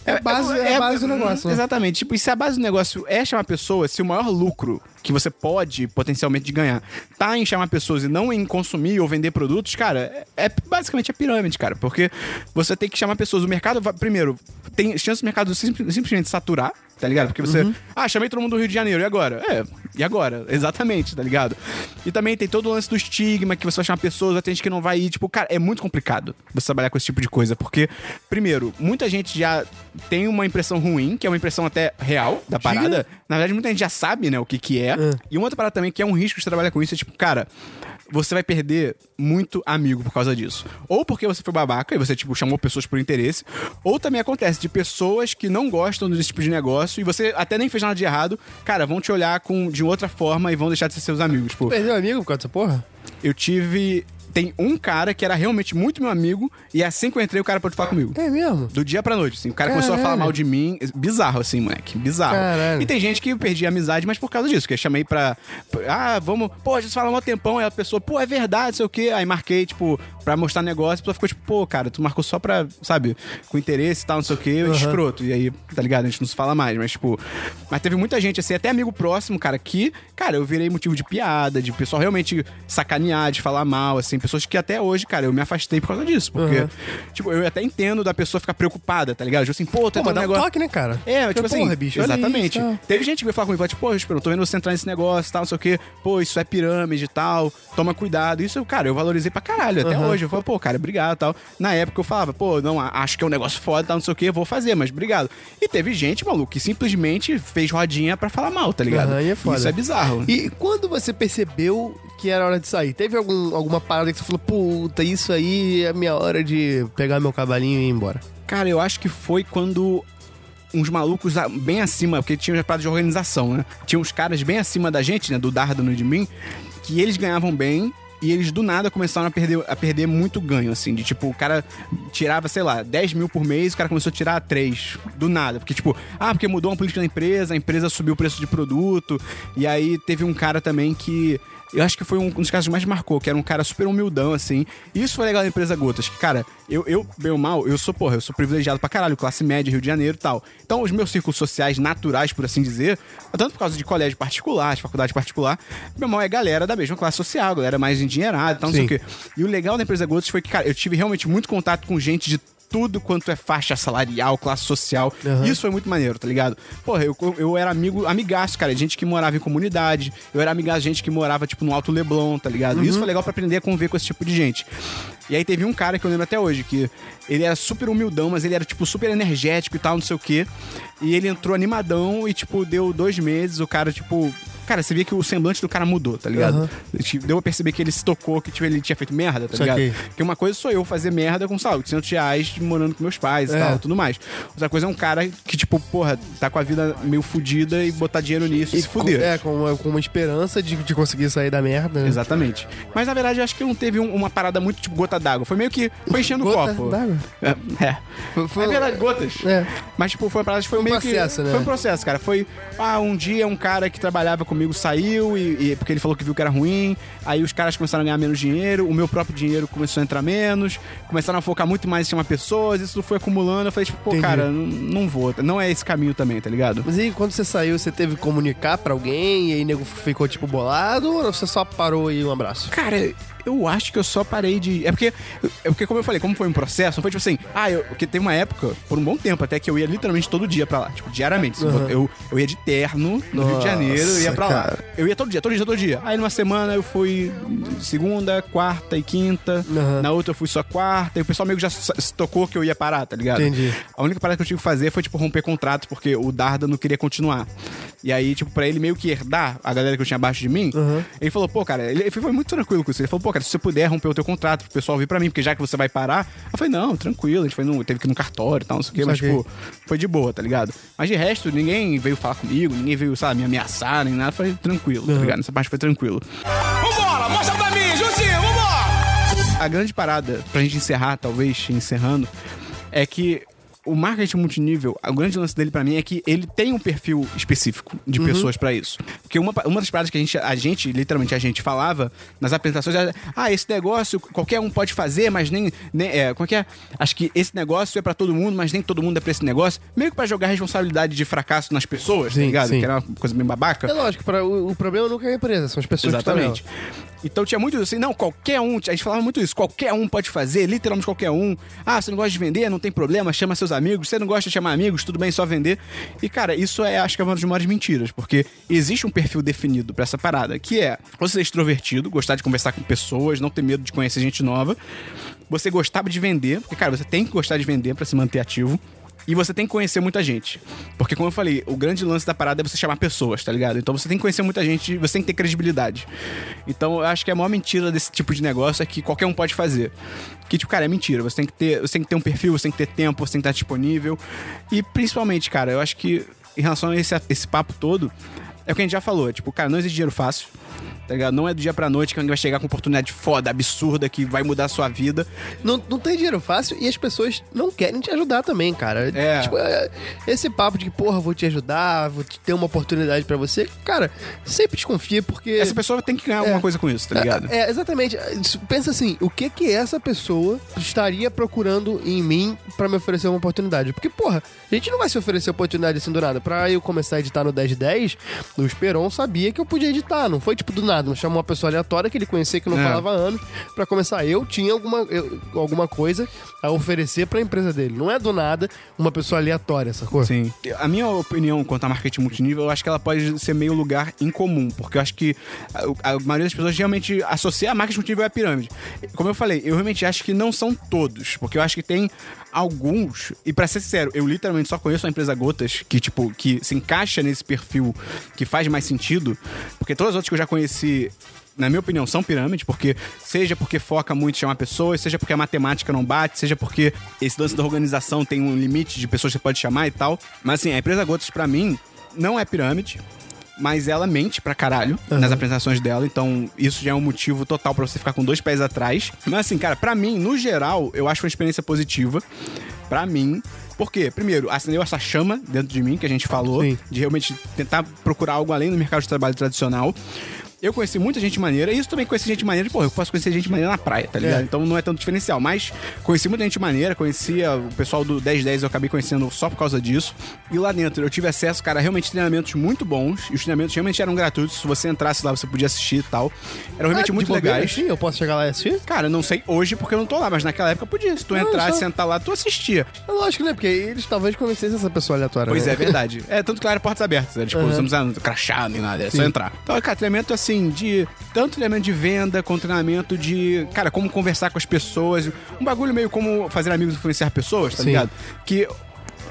É a base- é a base do negócio, né? Exatamente. Tipo, e se a base do negócio é chamar pessoas, se o maior lucro que você pode potencialmente ganhar tá em chamar pessoas e não em consumir ou vender produtos, cara, é, é basicamente a pirâmide, cara. Porque você tem que chamar pessoas. O mercado, primeiro, tem chance do mercado sim- simplesmente saturar. Tá ligado? Porque você. Uhum. Ah, chamei todo mundo do Rio de Janeiro. E agora? É, e agora? Exatamente, tá ligado? E também tem todo o lance do estigma, que você vai chamar pessoas, vai ter gente que não vai ir. Tipo, cara, é muito complicado você trabalhar com esse tipo de coisa. Porque, primeiro, muita gente já tem uma impressão ruim, que é uma impressão até real da parada. Na verdade, muita gente já sabe, né, o que que é. E uma outra parada também que é um risco de trabalhar com isso é tipo, cara, você vai perder muito amigo por causa disso. Ou porque você foi babaca e você, tipo, chamou pessoas por interesse. Ou também acontece de pessoas que não gostam desse tipo de negócio e você até nem fez nada de errado, cara, vão te olhar com, de outra forma e vão deixar de ser seus amigos. Tipo, Perdeu amigo por causa dessa porra? eu tive. Tem um cara que era realmente muito meu amigo e assim que eu entrei, o cara pode falar comigo. É mesmo? Do dia pra noite, assim. O cara começou a falar Caralho. mal de mim. Bizarro, assim, moleque. Bizarro. Caralho. E tem gente que eu perdi a amizade, mas por causa disso. Que eu chamei pra. Ah, vamos. Pô, a gente fala um tempão. Aí a pessoa, pô, é verdade, sei o quê. Aí marquei, tipo, pra mostrar negócio. A pessoa ficou tipo, pô, cara, tu marcou só pra, sabe, com interesse e tal, não sei o quê. Eu escroto. E aí, tá ligado? A gente não se fala mais. Mas, tipo. Mas teve muita gente, assim, até amigo próximo, cara, que, cara, eu virei motivo de piada, de pessoal realmente sacanear, de falar mal, assim. Pessoas que até hoje, cara, eu me afastei por causa disso. Porque, Uhum. tipo, eu até entendo da pessoa ficar preocupada, tá ligado? Tipo assim, pô, tu Pô, mas dá um negócio. toque, né, cara? É, tipo Porque, assim, porra, bicho, exatamente. isso, tá. Teve gente que veio falar comigo, tipo, pô, Espero, eu tô vendo você entrar nesse negócio, tal, não sei o quê. Pô, isso é pirâmide e tal, toma cuidado. Isso, cara, eu valorizei pra caralho até hoje. Eu falei, pô, cara, obrigado e tal. Na época eu falava, pô, não, acho que é um negócio foda, tal, não sei o quê, vou fazer, mas obrigado. E teve gente, maluco, que simplesmente fez rodinha pra falar mal, tá ligado? E é foda. Isso é bizarro. E quando você percebeu que era hora de sair? Teve algum, alguma parada que você falou, puta, isso aí é a minha hora de pegar meu cavalinho e ir embora? Cara, eu acho que foi quando uns malucos bem acima, porque tinha uma parada de organização, né? Tinha uns caras bem acima da gente, né? Do Dardano e de mim, que eles ganhavam bem. E eles do nada começaram a perder, a perder muito ganho, assim. De tipo, o cara tirava, sei lá, 10 mil por mês, o cara começou a tirar 3. Do nada. Porque, tipo, ah, porque mudou uma política da empresa, a empresa subiu o preço de produto. E aí teve um cara também que. Eu acho que foi um, dos casos que mais marcou, que era um cara super humildão, assim. E isso foi legal da empresa Gotas, que, cara, eu, eu, bem ou mal, eu sou, porra, eu sou privilegiado pra caralho, classe média, Rio de Janeiro e tal. Então, os meus círculos sociais naturais, por assim dizer, tanto por causa de colégio particular, de faculdade particular, meu mal é galera da mesma classe social, galera mais endinheirada e tal, não sei o Sim. quê. E o legal da empresa Gotas foi que, cara, eu tive realmente muito contato com gente de tudo quanto é faixa salarial, classe social. Isso foi muito maneiro, tá ligado? Porra, eu, eu era amigo, amigaço, cara, de gente que morava em comunidade. Eu era amigaço de gente que morava, tipo, no Alto Leblon, tá ligado? Isso foi legal pra aprender a conviver com esse tipo de gente. E aí teve um cara que eu lembro até hoje, que ele era super humildão, mas ele era, tipo, super energético e tal, não sei o quê. E ele entrou animadão e, tipo, deu dois meses, o cara, tipo. Cara, você via que o semblante do cara mudou, tá ligado? Tipo, Deu a perceber que ele se tocou, que tipo, ele tinha feito merda, tá Saquei. ligado? Porque uma coisa sou eu fazer merda com, sabe, 800 reais morando com meus pais e É. tal, tudo mais. Outra coisa é um cara que, tipo, porra, tá com a vida meio fudida e botar dinheiro nisso e, se fuder. é, com uma, com uma esperança de, de conseguir sair da merda, né? Exatamente. Mas na verdade eu acho que não teve um- uma parada muito tipo gota d'água. Foi meio que. Foi enchendo Gota o copo. d'água? É. é. Foi- foi- É verdade, gotas. É. Mas, tipo, foi uma parada que foi um meio processo, que. né? Foi um processo, cara. Foi. Ah, um dia um cara que trabalhava comigo saiu e, e- porque ele falou que viu que era ruim. Aí os caras começaram a ganhar menos dinheiro, o meu próprio dinheiro começou a entrar menos, começaram a focar muito mais em chamar pessoas, isso foi acumulando. Eu falei, tipo, pô, Entendi. cara, não, não vou. Não é esse caminho também, tá ligado? Mas aí, quando você saiu, você teve que comunicar pra alguém e aí o nego ficou, tipo, bolado ou você só parou e um abraço? Cara, eu acho que eu só parei de. É porque, é porque como eu falei, como foi um processo, não foi tipo assim, ah, eu. Porque teve uma época, por um bom tempo até, que eu ia literalmente todo dia pra lá, tipo, diariamente. Uhum. Eu, eu ia de terno no Rio de Janeiro, eu ia pra lá. cara. Eu ia todo dia, todo dia, todo dia. Aí numa semana eu fui segunda, quarta e quinta. Uhum. Na outra eu fui só quarta. E o pessoal meio que já se se tocou que eu ia parar, tá ligado? Entendi. A única parada que eu tive que fazer foi, tipo, romper contrato, porque o Darda não queria continuar. E aí, tipo, pra ele meio que herdar a galera que eu tinha abaixo de mim, ele falou, pô, cara, ele foi muito tranquilo com isso. Ele falou, pô, cara, se você puder romper o teu contrato pro pessoal vir pra mim, porque já que você vai parar. Eu falei, não, tranquilo, a gente foi no, teve que ir no cartório e tal, não sei o quê, mas, tipo, foi de boa, tá ligado? Mas de resto, ninguém veio falar comigo, ninguém veio, sabe, me ameaçar, nem nada. Foi tranquilo, tá ligado? Nessa parte foi tranquilo. Vambora, mostra pra mim, Jusinho, vambora! A grande parada, pra gente encerrar, talvez, encerrando, é que o marketing multinível, o grande lance dele pra mim é que ele tem um perfil específico de pessoas pra isso. Porque uma, uma das paradas que a gente, a gente, literalmente a gente falava nas apresentações era, ah, esse negócio qualquer um pode fazer, mas nem, nem é, como é que é? Acho que esse negócio é pra todo mundo, mas nem todo mundo é pra esse negócio. Meio que pra jogar responsabilidade de fracasso nas pessoas, tá Sim, ligado? sim. Que era uma coisa bem babaca. É lógico, pra, o, o problema nunca é a empresa, são as pessoas Exatamente. que estão Então tinha muito assim, não, qualquer um, a gente falava muito isso, qualquer um pode fazer, literalmente qualquer um. Ah, você não gosta de vender, não tem problema, chama seus amigos, você não gosta de chamar amigos, tudo bem, só vender. E cara, isso é, acho que é uma das maiores mentiras, porque existe um perfil definido pra essa parada, que é você ser extrovertido, gostar de conversar com pessoas, não ter medo de conhecer gente nova. Você gostava de vender, porque cara, você tem que gostar de vender pra se manter ativo. E você tem que conhecer muita gente. Porque, como eu falei, o grande lance da parada é você chamar pessoas, tá ligado? Então você tem que conhecer muita gente, você tem que ter credibilidade. Então eu acho que a maior mentira desse tipo de negócio é que qualquer um pode fazer. Que, tipo, cara, é mentira. Você tem que ter, você tem que ter um perfil, você tem que ter tempo, você tem que estar disponível. E principalmente, cara, eu acho que em relação a esse, esse papo todo, é o que a gente já falou. Tipo, cara, não existe dinheiro fácil. Tá ligado? Não é do dia pra noite que alguém vai chegar com oportunidade foda, absurda, que vai mudar a sua vida. Não, não tem dinheiro fácil e as pessoas não querem te ajudar também, cara. É. Tipo, é, esse papo de que, porra, vou te ajudar, vou te ter uma oportunidade pra você, cara, sempre desconfia porque. Essa pessoa tem que ganhar alguma coisa com isso, tá ligado? É, é, exatamente. Pensa assim, o que que essa pessoa estaria procurando em mim pra me oferecer uma oportunidade? Porque, porra, a gente não vai se oferecer oportunidade assim do nada. Pra eu começar a editar no 10 de 10, o Esperon sabia que eu podia editar. Não foi tipo do nada. Não chamou uma pessoa aleatória que ele conhecia que não É. falava há anos pra começar. Eu tinha alguma, eu- alguma coisa a oferecer pra empresa dele. Não é do nada uma pessoa aleatória, sacou? Sim. A minha opinião quanto a marketing multinível, eu acho que ela pode ser meio lugar incomum, porque eu acho que a, a maioria das pessoas realmente associa a marketing multinível à pirâmide. Como eu falei, eu realmente acho que não são todos, porque eu acho que tem alguns, e pra ser sincero, eu literalmente só conheço a empresa Gotas que, tipo, que se encaixa nesse perfil que faz mais sentido, porque todas as outras que eu já conheci na minha opinião, são pirâmides, porque seja porque foca muito em chamar pessoas, seja porque a matemática não bate, seja porque esse lance da organização tem um limite de pessoas que você pode chamar e tal. Mas assim, a empresa Gotas, pra mim, não é pirâmide. Mas ela mente pra caralho nas apresentações dela, então isso já é um motivo total pra você ficar com dois pés atrás. Mas assim, cara, pra mim, no geral, eu acho uma experiência positiva. Pra mim, porque, primeiro, acendeu essa chama dentro de mim, que a gente falou, Sim. de realmente tentar procurar algo além do mercado de trabalho tradicional. Eu conheci muita gente maneira, e isso também conheci gente maneira, pô, eu posso conhecer gente maneira na praia, tá ligado? É. Então não é tanto diferencial. Mas conheci muita gente maneira, conhecia o pessoal do 1010, eu acabei conhecendo só por causa disso. E lá dentro eu tive acesso, cara, realmente treinamentos muito bons, e os treinamentos realmente eram gratuitos. Se você entrasse lá, você podia assistir e tal. Eram realmente Ah, muito legais. Eu posso chegar lá e assistir? Cara, eu não sei hoje porque eu não tô lá, mas naquela época podia. Se tu Não, entrasse, só- sentar lá, tu assistia. É lógico, né? Porque eles talvez conhecessem essa pessoa aleatória. Pois né? é, verdade. É, tanto que lá era portas abertas. Era, tipo, você não precisava crachá nem nada, era só Sim. entrar. Então, cara, treinamento assim, de. Tanto treinamento de venda, quanto treinamento de. Cara, como conversar com as pessoas. Um bagulho meio como fazer amigos influenciar pessoas, tá Sim. ligado? Que.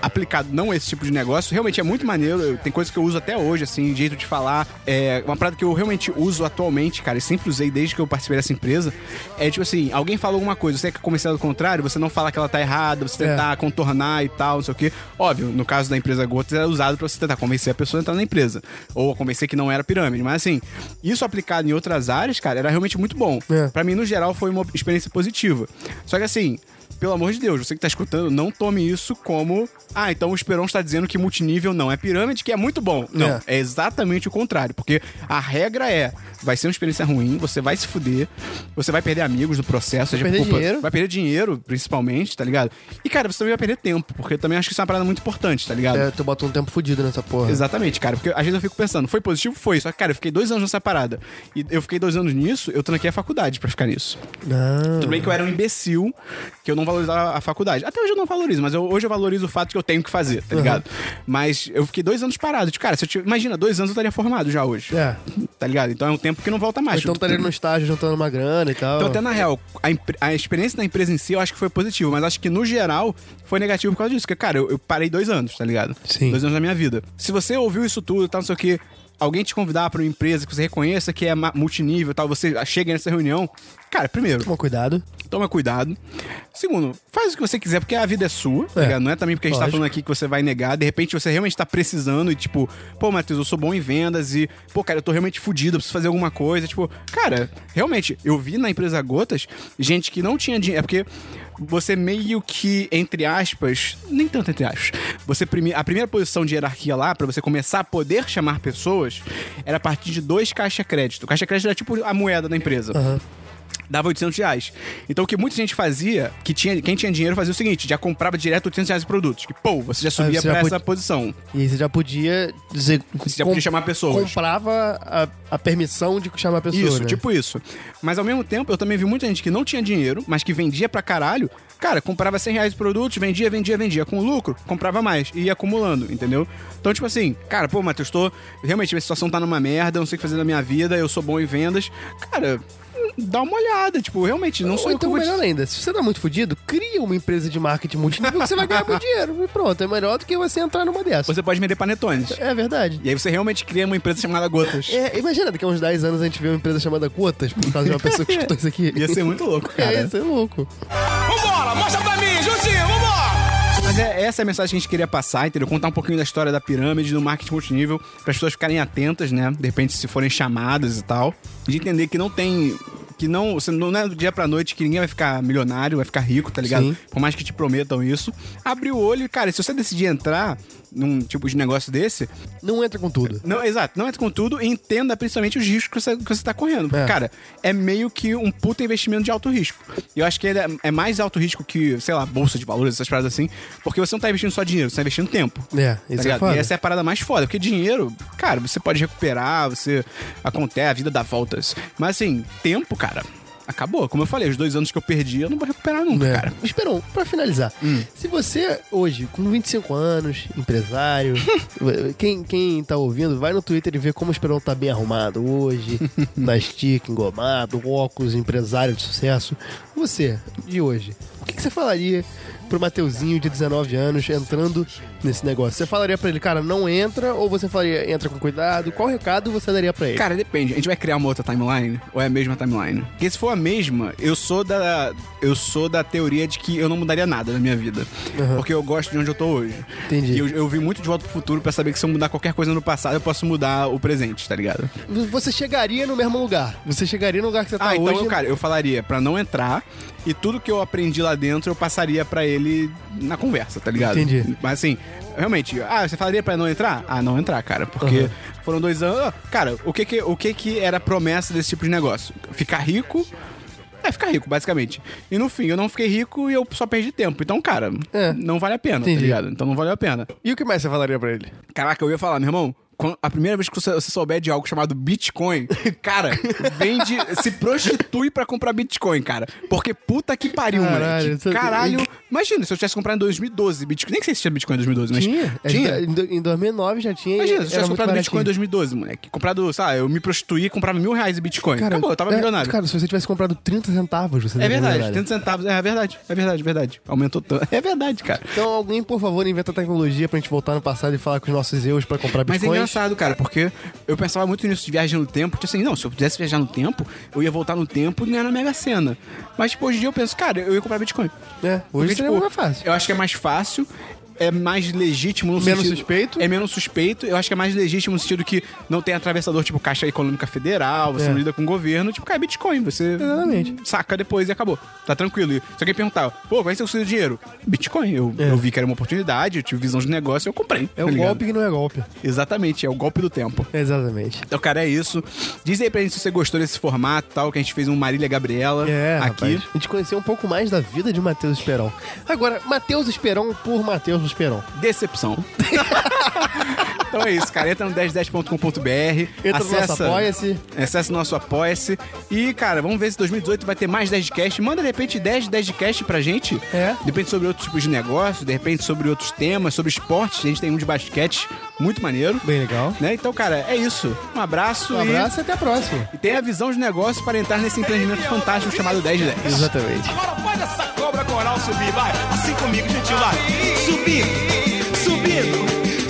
Aplicado não a esse tipo de negócio, realmente é muito maneiro. Eu- tem coisas que eu uso até hoje, assim, jeito de falar. É uma parada que eu realmente uso atualmente, cara, e sempre usei desde que eu participei dessa empresa. É tipo assim: alguém falou alguma coisa, você quer começar do contrário, você não fala que ela tá errada, você É. tentar contornar e tal, não sei o quê. Óbvio, no caso da empresa Gotas, era usado pra você tentar convencer a pessoa a entrar na empresa. Ou convencer que não era pirâmide. Mas assim, isso aplicado em outras áreas, cara, era realmente muito bom. É. Pra mim, no geral, foi uma experiência positiva. Só que assim. Pelo amor de Deus, você que tá escutando, não tome isso como. Ah, então o Esperon está dizendo que multinível não é pirâmide, que é muito bom. Não, É. é exatamente o contrário. Porque a regra é: vai ser uma experiência ruim, você vai se fuder, você vai perder amigos no processo, por perder culpa- dinheiro. vai perder dinheiro, principalmente, tá ligado? E, cara, você também vai perder tempo, porque eu também acho que isso é uma parada muito importante, tá ligado? É, tu bota um tempo fudido nessa porra. Exatamente, cara. Porque às vezes eu fico pensando, foi positivo? Foi. Só que, cara, eu fiquei dois anos nessa parada. E eu fiquei dois anos nisso, eu tranquei a faculdade pra ficar nisso. Não. Tudo bem que eu era um imbecil, que eu não valorizava a faculdade. Até hoje eu não valorizo, mas eu- hoje eu valorizo o fato que eu tenho que fazer, tá ligado? Mas eu fiquei dois anos parado. Tipo, cara, se eu tivesse- imagina, dois anos eu estaria formado já hoje. É. tá ligado? Então é um tempo que não volta mais. então Tipo, estaria no estágio juntando uma grana e tal. Então, até na real, a, a experiência da empresa em si eu acho que foi positiva, mas acho que no geral foi negativo por causa disso. Porque, cara, eu, eu parei dois anos, tá ligado? Sim. Dois anos da minha vida. Se você ouviu isso tudo e tal, não sei o que, alguém te convidar pra uma empresa que você reconheça que é multinível e tal, você chega nessa reunião, cara, primeiro, Toma cuidado. toma cuidado. Segundo, faz o que você quiser, porque a vida é sua, tá É. Não é também porque a gente tá Lógico. falando aqui que você vai negar. De repente você realmente tá precisando e, tipo, pô, Matheus, eu sou bom em vendas e, pô, cara, eu tô realmente fudido, eu preciso fazer alguma coisa. Tipo, cara, realmente, eu vi na empresa Gotas gente que não tinha dinheiro. É porque você meio que, entre aspas, nem tanto entre aspas, você a primeira posição de hierarquia lá, pra você começar a poder chamar pessoas, era a partir de dois caixa crédito. Caixa crédito era tipo a moeda da empresa dava 800 reais. Então o que muita gente fazia, que tinha, quem tinha dinheiro fazia o seguinte, já comprava direto 800 reais de produtos. Que, pô, você já subia Ah, você já pra podia- essa posição. E aí você já podia dizer. Você já podia chamar pessoas. Comprava a, a permissão de chamar pessoas. Isso, né? tipo isso. Mas ao mesmo tempo, eu também vi muita gente que não tinha dinheiro, mas que vendia pra caralho. Cara, comprava 100 reais de produtos, vendia, vendia, vendia. Com lucro, comprava mais. E ia acumulando, entendeu? Então, tipo assim, cara, pô, Matheus, tô. Realmente, minha situação tá numa merda, eu não sei o que fazer na minha vida, eu sou bom em vendas. Cara, dá uma olhada. Tipo, realmente, não Ou sou eu que então, vou melhor ainda, se você tá muito fudido, cria uma empresa de marketing multinível que você vai ganhar muito dinheiro. E pronto, é melhor do que você entrar numa dessas. Você pode vender panetones. É verdade. E aí você realmente cria uma empresa chamada Gotas. É, imagina, daqui a uns 10 anos a gente vê uma empresa chamada Gotas, por causa de uma pessoa que escutou isso aqui. Ia ser muito louco, É, cara. ia ser louco. Vambora, mostra pra mim, Juntinho, vambora! Mas é, essa é a mensagem que a gente queria passar, entendeu? Contar um pouquinho da história da pirâmide, do marketing multinível, para as pessoas ficarem atentas, né? De repente, se forem chamadas e tal. De entender que não tem. Que não, você não é do dia pra noite que ninguém vai ficar milionário, vai ficar rico, tá ligado? Sim. Por mais que te prometam isso. Abre o olho e, cara, se você decidir entrar num tipo de negócio desse, Não entra com tudo. não, exato, não entre com tudo e entenda principalmente os riscos que você, que você tá correndo. É. cara, é meio que um puta investimento de alto risco. E eu acho que ele é, é mais alto risco que, sei lá, bolsa de valores, essas paradas assim, porque você não tá investindo só dinheiro, você tá investindo tempo. É, Tá isso é foda. e essa é a parada mais foda, porque dinheiro, cara, você pode recuperar, você acontece, a vida dá voltas. Mas assim, tempo, cara, acabou. Como eu falei, os dois anos que eu perdi, eu não vou recuperar nunca, É. cara. Esperon, pra finalizar, Hum. se você hoje, com 25 anos, empresário, quem, quem tá ouvindo, vai no Twitter e vê como o Esperon tá bem arrumado hoje, na estica, engomado, óculos, empresário de sucesso. Você, de hoje, o que, que você falaria pro Mateuzinho de 19 anos entrando nesse negócio? Você falaria pra ele, cara, não entra, ou você falaria, entra com cuidado? Qual recado você daria pra ele? Cara, depende. A gente vai criar uma outra timeline ou é a mesma timeline? Porque se for a mesma, eu sou da eu sou da teoria de que eu não mudaria nada na minha vida. Porque eu gosto de onde eu tô hoje. Entendi. E eu, eu vi muito de volta pro futuro pra saber que se eu mudar qualquer coisa no passado, eu posso mudar o presente, tá ligado? Você chegaria no mesmo lugar. Você chegaria no lugar que você tá Ah, então, hoje. eu, cara, eu falaria pra não entrar e tudo que eu aprendi lá dentro eu passaria pra ele na conversa, tá ligado? Entendi. Mas assim, realmente, ah, você falaria pra não entrar? Ah, não entrar, cara, porque Aham. foram dois anos. Ah, Cara, o que que, o que que era a promessa desse tipo de negócio? Ficar rico. É, ficar rico, basicamente. E no fim, eu não fiquei rico e eu só perdi tempo. Então, cara, É. não vale a pena, Entendi. tá ligado? Então não valeu a pena. E o que mais você falaria pra ele? Caraca, eu ia falar, meu irmão, a primeira vez que você, você souber de algo chamado Bitcoin, cara, vende, se prostitui pra comprar Bitcoin, cara. Porque puta que pariu, Caralho, moleque. isso- Caralho. Imagina, se eu tivesse comprado em 2012 Bitcoin. Nem sei se tinha Bitcoin em 2012, mas. Tinha. É, Tinha. Em, do- em 2009 já tinha. Imagina, se eu tivesse comprado Bitcoin em baratinho. 2012, moleque. Comprado, sabe, eu me prostituí e comprava mil reais em Bitcoin. Cara, Acabou, eu tava é, milionário. Cara, se você tivesse comprado 30 centavos, você é verdade, milionário. 30 centavos. É verdade, é verdade, é verdade. Aumentou tanto. É verdade, cara. Então, alguém, por favor, inventa tecnologia pra gente voltar no passado e falar com os nossos erros pra comprar é bitcoins. Engraçado, cara, porque eu pensava muito nisso de viagem no tempo. Tipo assim, não, se eu pudesse viajar no tempo, eu ia voltar no tempo e ganhar na Mega Sena. Mas, tipo, hoje em dia eu penso, cara, eu ia comprar Bitcoin. É, hoje Porque, seria tipo, mais fácil. Eu acho que é mais fácil. É mais legítimo no Menos sentido... suspeito. É menos suspeito. Eu acho que é mais legítimo no sentido que não tem atravessador tipo Caixa Econômica Federal, você É. não lida com o governo. Tipo, cara, é Bitcoin. Você Exatamente. saca depois e acabou. Tá tranquilo. E se alguém perguntar, pô, é que você conseguiu dinheiro? Bitcoin. Eu, É. eu vi que era uma oportunidade, eu tive visão de negócio e eu comprei. É tá o ligado? golpe que não é golpe. Exatamente, é o golpe do tempo. Exatamente. Então, cara, é isso. Diz aí pra gente se você gostou desse formato tal, que a gente fez um Marília Gabriela É, aqui. rapaz. A gente conheceu um pouco mais da vida de Matheus Esperon. Agora, Matheus Esperon por Matheus Esperon. Decepção. Então é isso, cara. Entra no 1010.com.br. Entra no nosso Apoia-se. Acesse o nosso Apoia-se. E, cara, vamos ver se 2018 vai ter mais 10 de cast. Manda, de repente, 10 10 de cast pra gente. É. De repente sobre outros tipos de negócio, de repente sobre outros temas, sobre esportes. A gente tem um de basquete muito maneiro. Bem legal. Né? Então, cara, é isso. Um abraço, Um e- abraço e até a próxima. e tenha a visão de negócio para entrar nesse empreendimento fantástico chamado 10 de 10. Exatamente. Agora faz essa cobra coral subir, vai. Assim comigo, gente, vai. Subindo, subindo,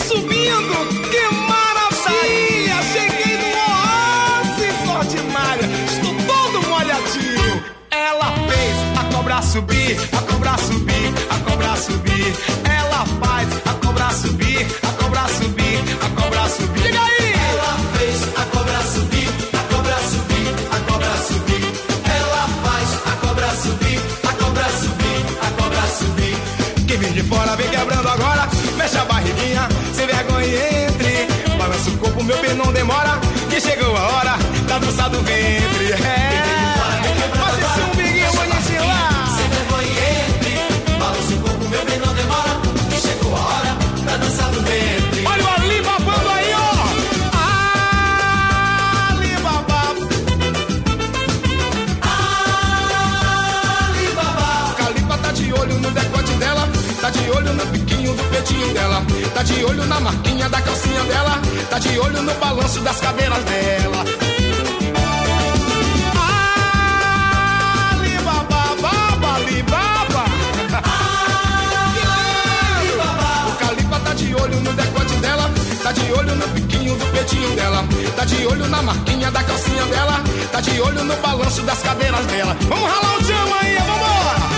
subindo. Que maravilha! Cheguei no oásis ordinária. Estou todo molhadinho. Ela fez a cobra subir, a cobra subir, a cobra subir. Ela faz a cobra subir, a cobra subir, do ventre. É. Faz esse umbiguinho bonitinho lá. Sem vergonha entre. Balança o corpo, meu bem, não demora. Que chegou a hora da dança do ventre. Olha o Alibaba aí, ó. Alibaba. Alibaba. Calipa tá de olho no decote dela, tá de olho no biquinho do peitinho dela, tá de olho na marquinha da calcinha dela, tá de olho no balanço das cadeiras dela. Olho no decote dela, tá de olho no biquinho do peitinho dela, tá de olho na marquinha da calcinha dela, tá de olho no balanço das cadeiras dela. Vamos ralar o tchão aí, vambora!